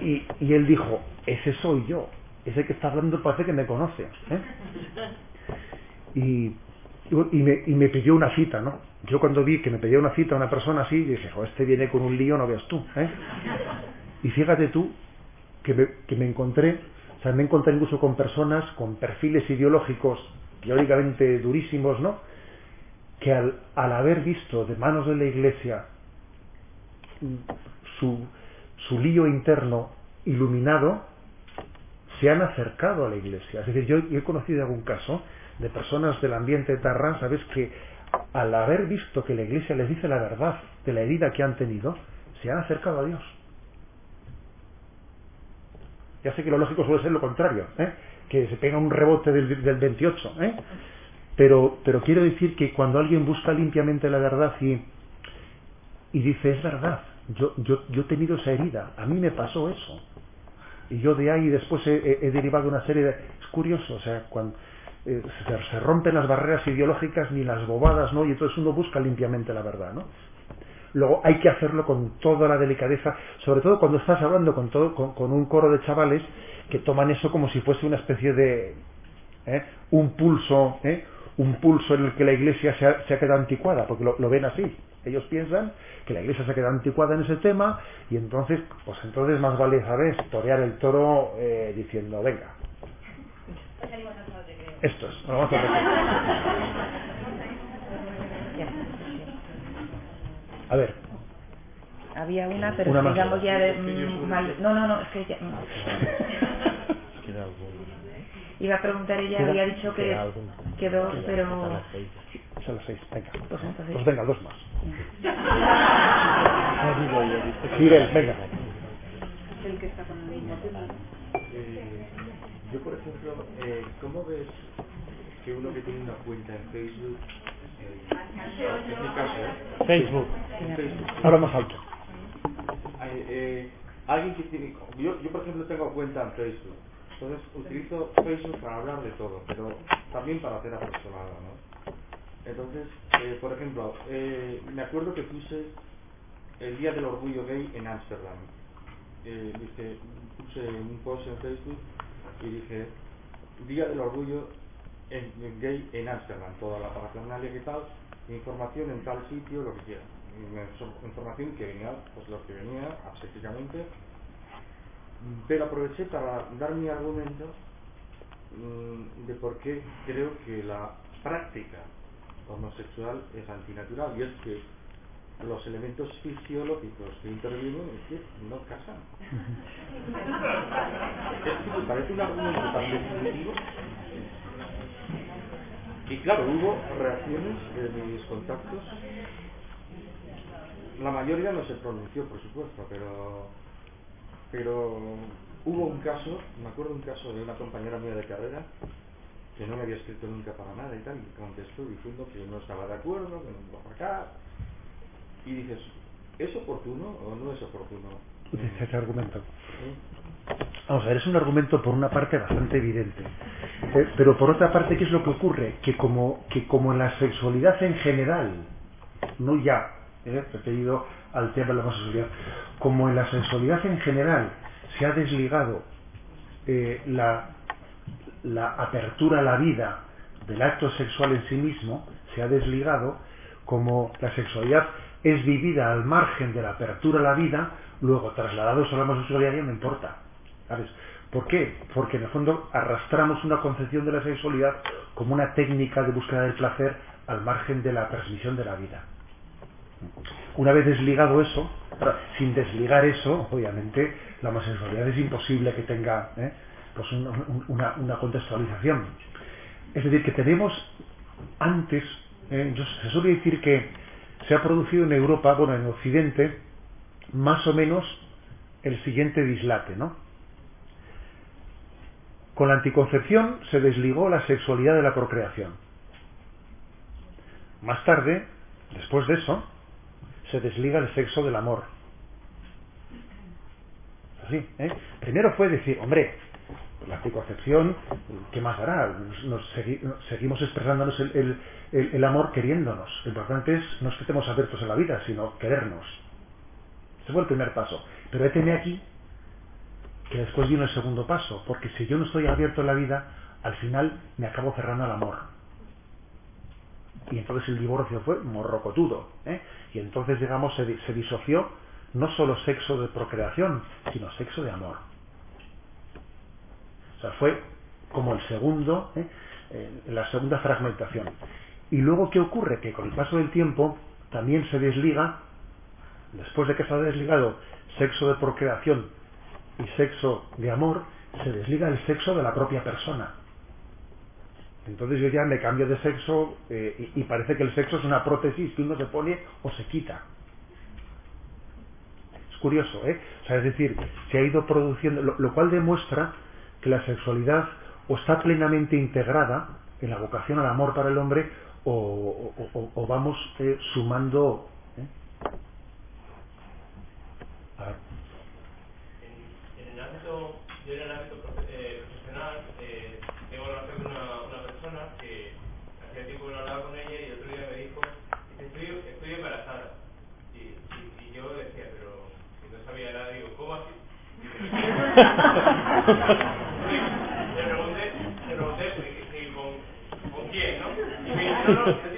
Y, y él dijo, ese soy yo, ese que está hablando parece que me conoce, ¿eh? Y, y, me, y me pidió una cita, ¿no? Yo cuando vi que me pedía una cita a una persona así, dije, jo, este viene con un lío, no veas tú, ¿eh? Y fíjate tú que me, que me encontré, o sea, me encontré incluso con personas con perfiles ideológicos teóricamente durísimos, ¿no? Que al, al haber visto de manos de la Iglesia su, su lío interno iluminado, se han acercado a la Iglesia. Es decir, yo, he conocido algún caso de personas del ambiente de Tarrán, ¿sabes? Que al haber visto que la Iglesia les dice la verdad de la herida que han tenido, se han acercado a Dios. Ya sé que lo lógico suele ser lo contrario, ¿eh? que se pega un rebote del, del 28. ¿eh? Pero, pero quiero decir que cuando alguien busca limpiamente la verdad y, y dice, es verdad, yo, yo, yo he tenido esa herida, a mí me pasó eso. Y yo de ahí después he, derivado una serie de... Es curioso, o sea, cuando eh, se, rompen las barreras ideológicas ni las bobadas, ¿no? Y entonces uno busca limpiamente la verdad, ¿no? Luego hay que hacerlo con toda la delicadeza, sobre todo cuando estás hablando con, todo, con, un coro de chavales que toman eso como si fuese una especie de ¿eh? un pulso, ¿eh? Un pulso en el que la iglesia se ha, se ha quedado anticuada, porque lo, lo, ven así. Ellos piensan que la iglesia se ha quedado anticuada en ese tema y entonces, pues entonces más vale, ¿sabes?, torear el toro eh, diciendo, venga. Esto es, vamos a A ver. Había una, pero una digamos ya de, mal, No, no, no, es que ya... [laughs] Iba a preguntar ella, había dicho que, que dos, pero... Son las seis, venga. Pues, entonces... pues venga, dos más. [laughs] Miguel, venga. El que está con eh, yo, por ejemplo, eh, ¿cómo ves que uno que tiene una cuenta en Facebook en mi caso, ¿eh? Facebook. Ahora más alto. Eh, alguien que tiene, yo, yo por ejemplo tengo cuenta en Facebook, entonces utilizo Facebook para hablar de todo, pero también para hacer apersonado, ¿no? Entonces, eh, por ejemplo, eh, me acuerdo que puse el Día del Orgullo Gay en Ámsterdam. Eh, puse un post en Facebook y dije, Día del Orgullo gay en Ámsterdam, toda la parafernalia y tal, información en tal sitio, lo que quiera. Información que venía, pues lo que venía específicamente, pero aproveché para dar mi argumento mmm, de por qué creo que la práctica homosexual es antinatural y es que los elementos fisiológicos que intervienen es que no casan. me parece un argumento tan definitivo y claro, hubo reacciones de mis contactos. La mayoría no se pronunció, por supuesto, pero, pero hubo un caso, me acuerdo un caso de una compañera mía de carrera que no me había escrito nunca para nada y tal, y contestó diciendo que no estaba de acuerdo, que no iba para acá. Y dices, ¿es oportuno o no es oportuno? Ese argumento. Vamos a ver, es un argumento por una parte bastante evidente. Eh, pero por otra parte, ¿qué es lo que ocurre? Que como, que como en la sexualidad en general, no ya, eh, referido al tema de la homosexualidad, como en la sexualidad en general se ha desligado eh, la, la apertura a la vida del acto sexual en sí mismo se ha desligado, como la sexualidad es vivida al margen de la apertura a la vida, luego trasladados a la homosexualidad ya no importa. ¿Sabes? ¿Por qué? Porque en el fondo arrastramos una concepción de la sexualidad como una técnica de búsqueda del placer al margen de la transmisión de la vida. Una vez desligado eso, sin desligar eso, obviamente la homosexualidad es imposible que tenga ¿eh? pues una, una, contextualización. Es decir, que tenemos antes, ¿eh? se suele decir que se ha producido en Europa, bueno, en Occidente, más o menos el siguiente dislate, ¿no? Con la anticoncepción se desligó la sexualidad de la procreación. Más tarde, después de eso, se desliga el sexo del amor. Así, ¿eh? Primero fue decir, hombre, la anticoncepción, ¿qué más hará? Seguimos expresándonos el, amor queriéndonos. Lo importante es no es que estemos abiertos a la vida, sino querernos. Ese fue el primer paso. Pero déteme aquí que después viene el segundo paso, porque si yo no estoy abierto a la vida, al final me acabo cerrando al amor. Y entonces el divorcio fue morrocotudo. ¿eh? Y entonces, digamos, se, disoció no solo sexo de procreación, sino sexo de amor. O sea, fue como el segundo, ¿eh? Eh, la segunda fragmentación. Y luego, ¿qué ocurre? Que con el paso del tiempo también se desliga, después de que se ha desligado sexo de procreación y sexo de amor, se desliga el sexo de la propia persona. Entonces yo ya me cambio de sexo eh, y, parece que el sexo es una prótesis que uno se pone o se quita. Es curioso, ¿eh? O sea, es decir, se ha ido produciendo, lo, cual demuestra que la sexualidad o está plenamente integrada en la vocación al amor para el hombre o, vamos eh, sumando. ¿eh? A ver. En, el ámbito, yo en [laughs] pregunté, pregunté, pues, ¿con quién, no?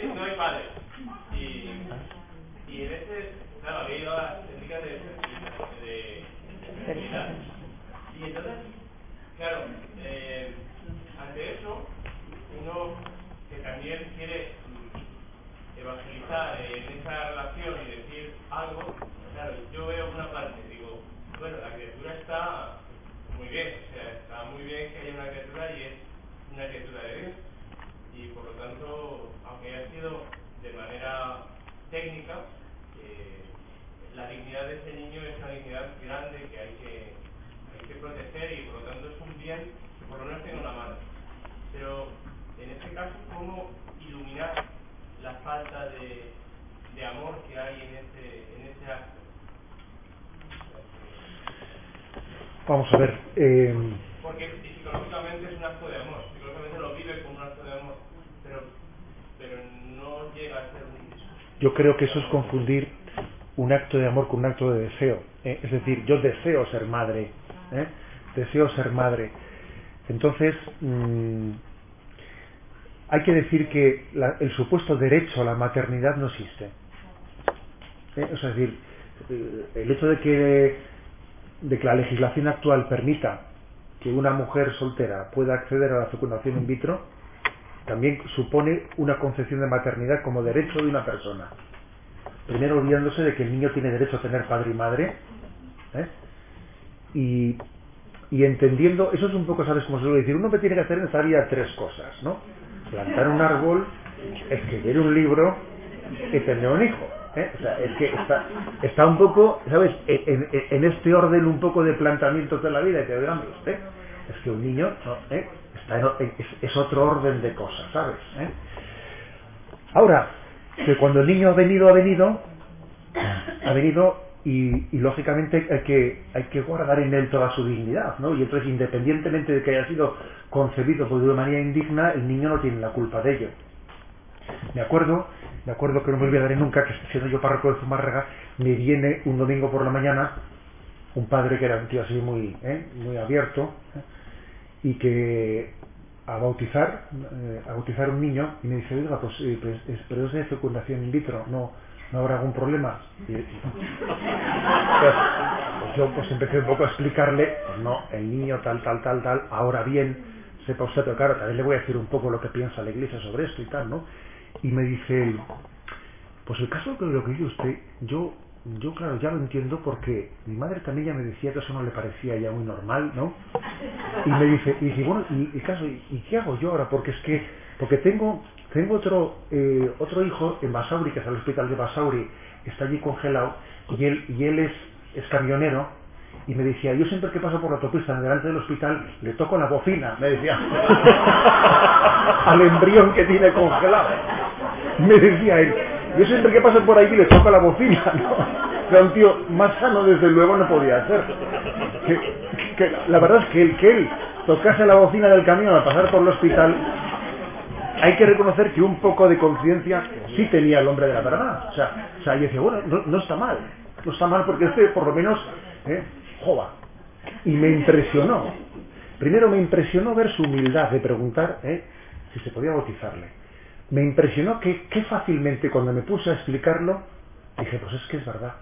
Vamos a ver. Eh... Porque psicológicamente es un acto de amor, psicológicamente lo vive como un acto de amor, pero, pero no llega a ser un... Yo creo que eso es confundir un acto de amor con un acto de deseo. ¿eh? Es decir, yo deseo ser madre, ¿eh? deseo ser madre. Entonces, mm, hay que decir que el supuesto derecho a la maternidad no existe. ¿Eh? es decir, eh, el hecho de que, de que la legislación actual permita que una mujer soltera pueda acceder a la fecundación in vitro, también supone una concepción de maternidad como derecho de una persona. Primero olvidándose de que el niño tiene derecho a tener padre y madre, ¿eh? y, entendiendo, eso es un poco, ¿sabes cómo se suele decir? Uno que tiene que hacer en esta vida tres cosas, ¿no? Plantar un árbol, escribir un libro y tener un hijo. ¿Eh? O sea, es que está, está un poco, ¿sabes? En, este orden un poco de planteamientos de la vida, te dirán, usted, es que un niño ¿Eh? está es, otro orden de cosas, ¿sabes? ¿Eh? Ahora, que cuando el niño ha venido, ha venido, ha venido y, lógicamente hay que, hay que guardar en él toda su dignidad, ¿no? Y entonces, independientemente de que haya sido concebido por de una manera indigna, el niño no tiene la culpa de ello. Me acuerdo, me acuerdo que no me olvidaré nunca que siendo yo párroco de Zumárraga, me viene un domingo por la mañana un padre que era un tío así muy, ¿eh? muy abierto, ¿eh? y que a bautizar, eh, a bautizar un niño y me dice, oiga, pues, pues, es- pero es de fecundación in vitro, no, no habrá algún problema. Y- y- pues, pues yo pues empecé un poco a explicarle, pues no, el niño tal, tal, tal, tal, ahora bien, sepa usted, pero claro, también le voy a decir un poco lo que piensa la iglesia sobre esto y tal, ¿no? Y me dice él, pues el caso de lo que dice usted, yo, yo claro, ya lo entiendo porque mi madre también ya me decía que eso no le parecía ya muy normal, ¿no? Y me dice, y dice, bueno, y, caso, ¿y, y qué hago yo ahora? Porque es que, porque tengo, tengo otro, eh, otro hijo en Basauri, que es el hospital de Basauri, está allí congelado, y él, y él es, es camionero, y me decía, yo siempre que paso por la autopista delante del hospital, le toco la bocina, me decía, [laughs] al embrión que tiene congelado. [laughs] Me decía él, yo siempre que paso por ahí le toco la bocina, [laughs] ¿no? Era un tío más sano, desde luego, no podía ser. Que, la verdad es que el que él tocase la bocina del camión al pasar por el hospital, hay que reconocer que un poco de conciencia sí tenía el hombre de la verdad. O sea, o sea yo decía, bueno, no, no está mal, no está mal porque este por lo menos, ¿eh? jova. Y me impresionó. Primero me impresionó ver su humildad de preguntar ¿eh? si se podía bautizarle. Me impresionó que, que fácilmente cuando me puse a explicarlo, dije, pues es que es verdad.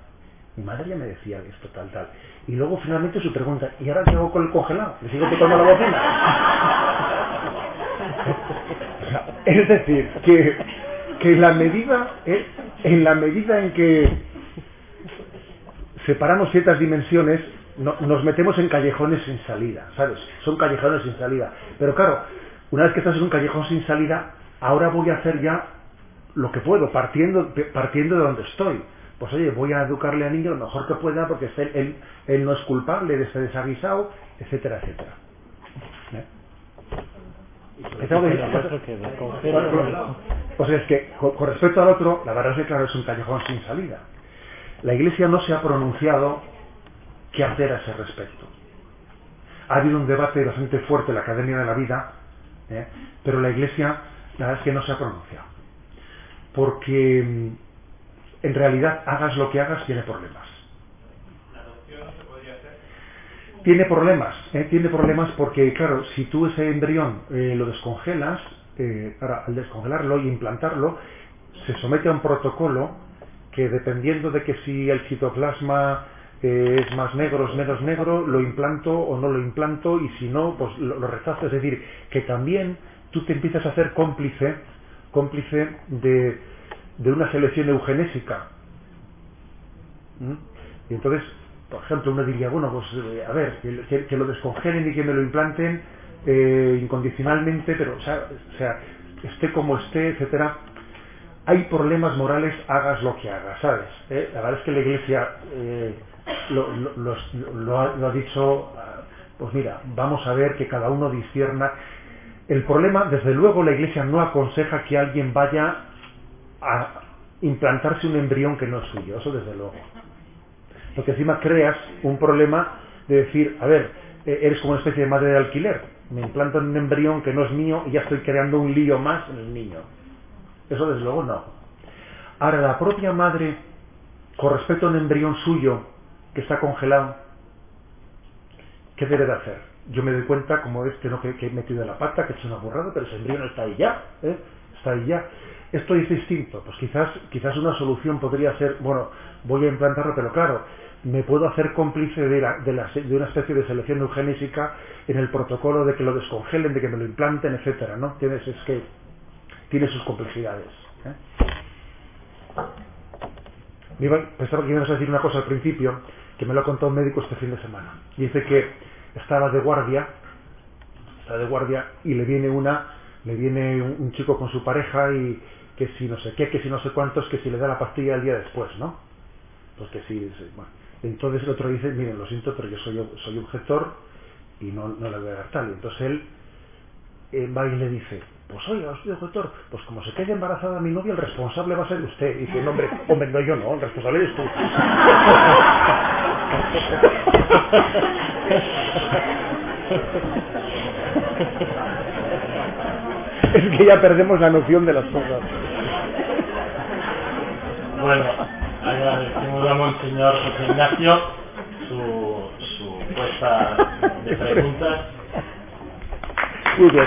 Mi madre ya me decía esto, tal, tal. Y luego finalmente su pregunta, ¿y ahora qué hago con el congelado? ¿Le sigo tocando la bocina? [laughs] Es decir, que, que en la medida, eh, en la medida en que separamos ciertas dimensiones, no- nos metemos en callejones sin salida, ¿sabes? Son callejones sin salida. Pero claro, una vez que estás en un callejón sin salida, ahora voy a hacer ya lo que puedo, partiendo, partiendo de donde estoy. Pues oye, voy a educarle al niño lo mejor que pueda porque él, él- él no es culpable de este desaguisado, etcétera, etcétera. ¿Eh? Pues es que con, con respecto al otro, la verdad es que claro es un callejón sin salida. La Iglesia no se ha pronunciado qué hacer a ese respecto. Ha habido un debate bastante fuerte en la Academia de la Vida, ¿eh? pero la Iglesia, la verdad es que no se ha pronunciado. Porque mm, en realidad, hagas lo que hagas, tiene problemas. Tiene problemas, ¿eh? tiene problemas porque, claro, si tú ese embrión eh, lo descongelas, eh, al descongelarlo y implantarlo, se somete a un protocolo que dependiendo de que si el citoplasma eh, es más negro, es menos negro, lo implanto o no lo implanto y si no, pues lo rechazo. Es decir, que también tú te empiezas a hacer cómplice, cómplice de, de una selección eugenésica. ¿Mm? Y entonces, por ejemplo, uno diría, bueno, pues eh, a ver, que, lo descongelen y que me lo implanten eh, incondicionalmente, pero, o sea, sea, esté como esté, etcétera. Hay problemas morales, hagas lo que hagas, ¿sabes? ¿Eh? La verdad es que la Iglesia lo ha, lo ha dicho, ah, pues mira, vamos a ver que cada uno discierna. El problema, desde luego, la Iglesia no aconseja que alguien vaya a implantarse un embrión que no es suyo, eso desde luego. Porque encima creas un problema de decir, a ver, eh, eres como una especie de madre de alquiler, me implantan un embrión que no es mío y ya estoy creando un lío más en el niño. Eso desde luego no. Ahora, la propia madre, con respecto a un embrión suyo que está congelado, ¿qué debe de hacer? Yo me doy cuenta, como este, ¿no? que, que he metido la pata, que he hecho una burrada, pero ese embrión está ahí ya, ¿eh? está ahí ya. Esto es distinto, pues quizás, quizás una solución podría ser, bueno, voy a implantarlo, pero claro, me puedo hacer cómplice de, la- de, la- de una especie de selección eugenésica en el protocolo de que lo descongelen, de que me lo implanten, etcétera, ¿no? Tienes, es que tiene sus complejidades. ¿eh? Me iba- pensaba que ibas a decir una cosa al principio, que me lo ha contado un médico este fin de semana. Dice que estaba de guardia, está de guardia, y le viene una, le viene un, chico con su pareja y que si no sé qué, que si no sé cuántos, que si le da la pastilla el día después, ¿no? Pues que sí, bueno. Entonces el otro dice, miren, lo siento, pero yo soy, soy objetor y no, no le voy a dar tal. Y entonces él va y le dice, pues oiga, soy objetor, pues como se quede embarazada mi novia, el responsable va a ser usted. Y dice, no, hombre, hombre, no yo no, el responsable eres tú. [laughs] [laughs] es que ya perdemos la noción de las cosas. Bueno, agradecemos a Monseñor José Ignacio su, su puesta de [laughs] preguntas. Muy bien.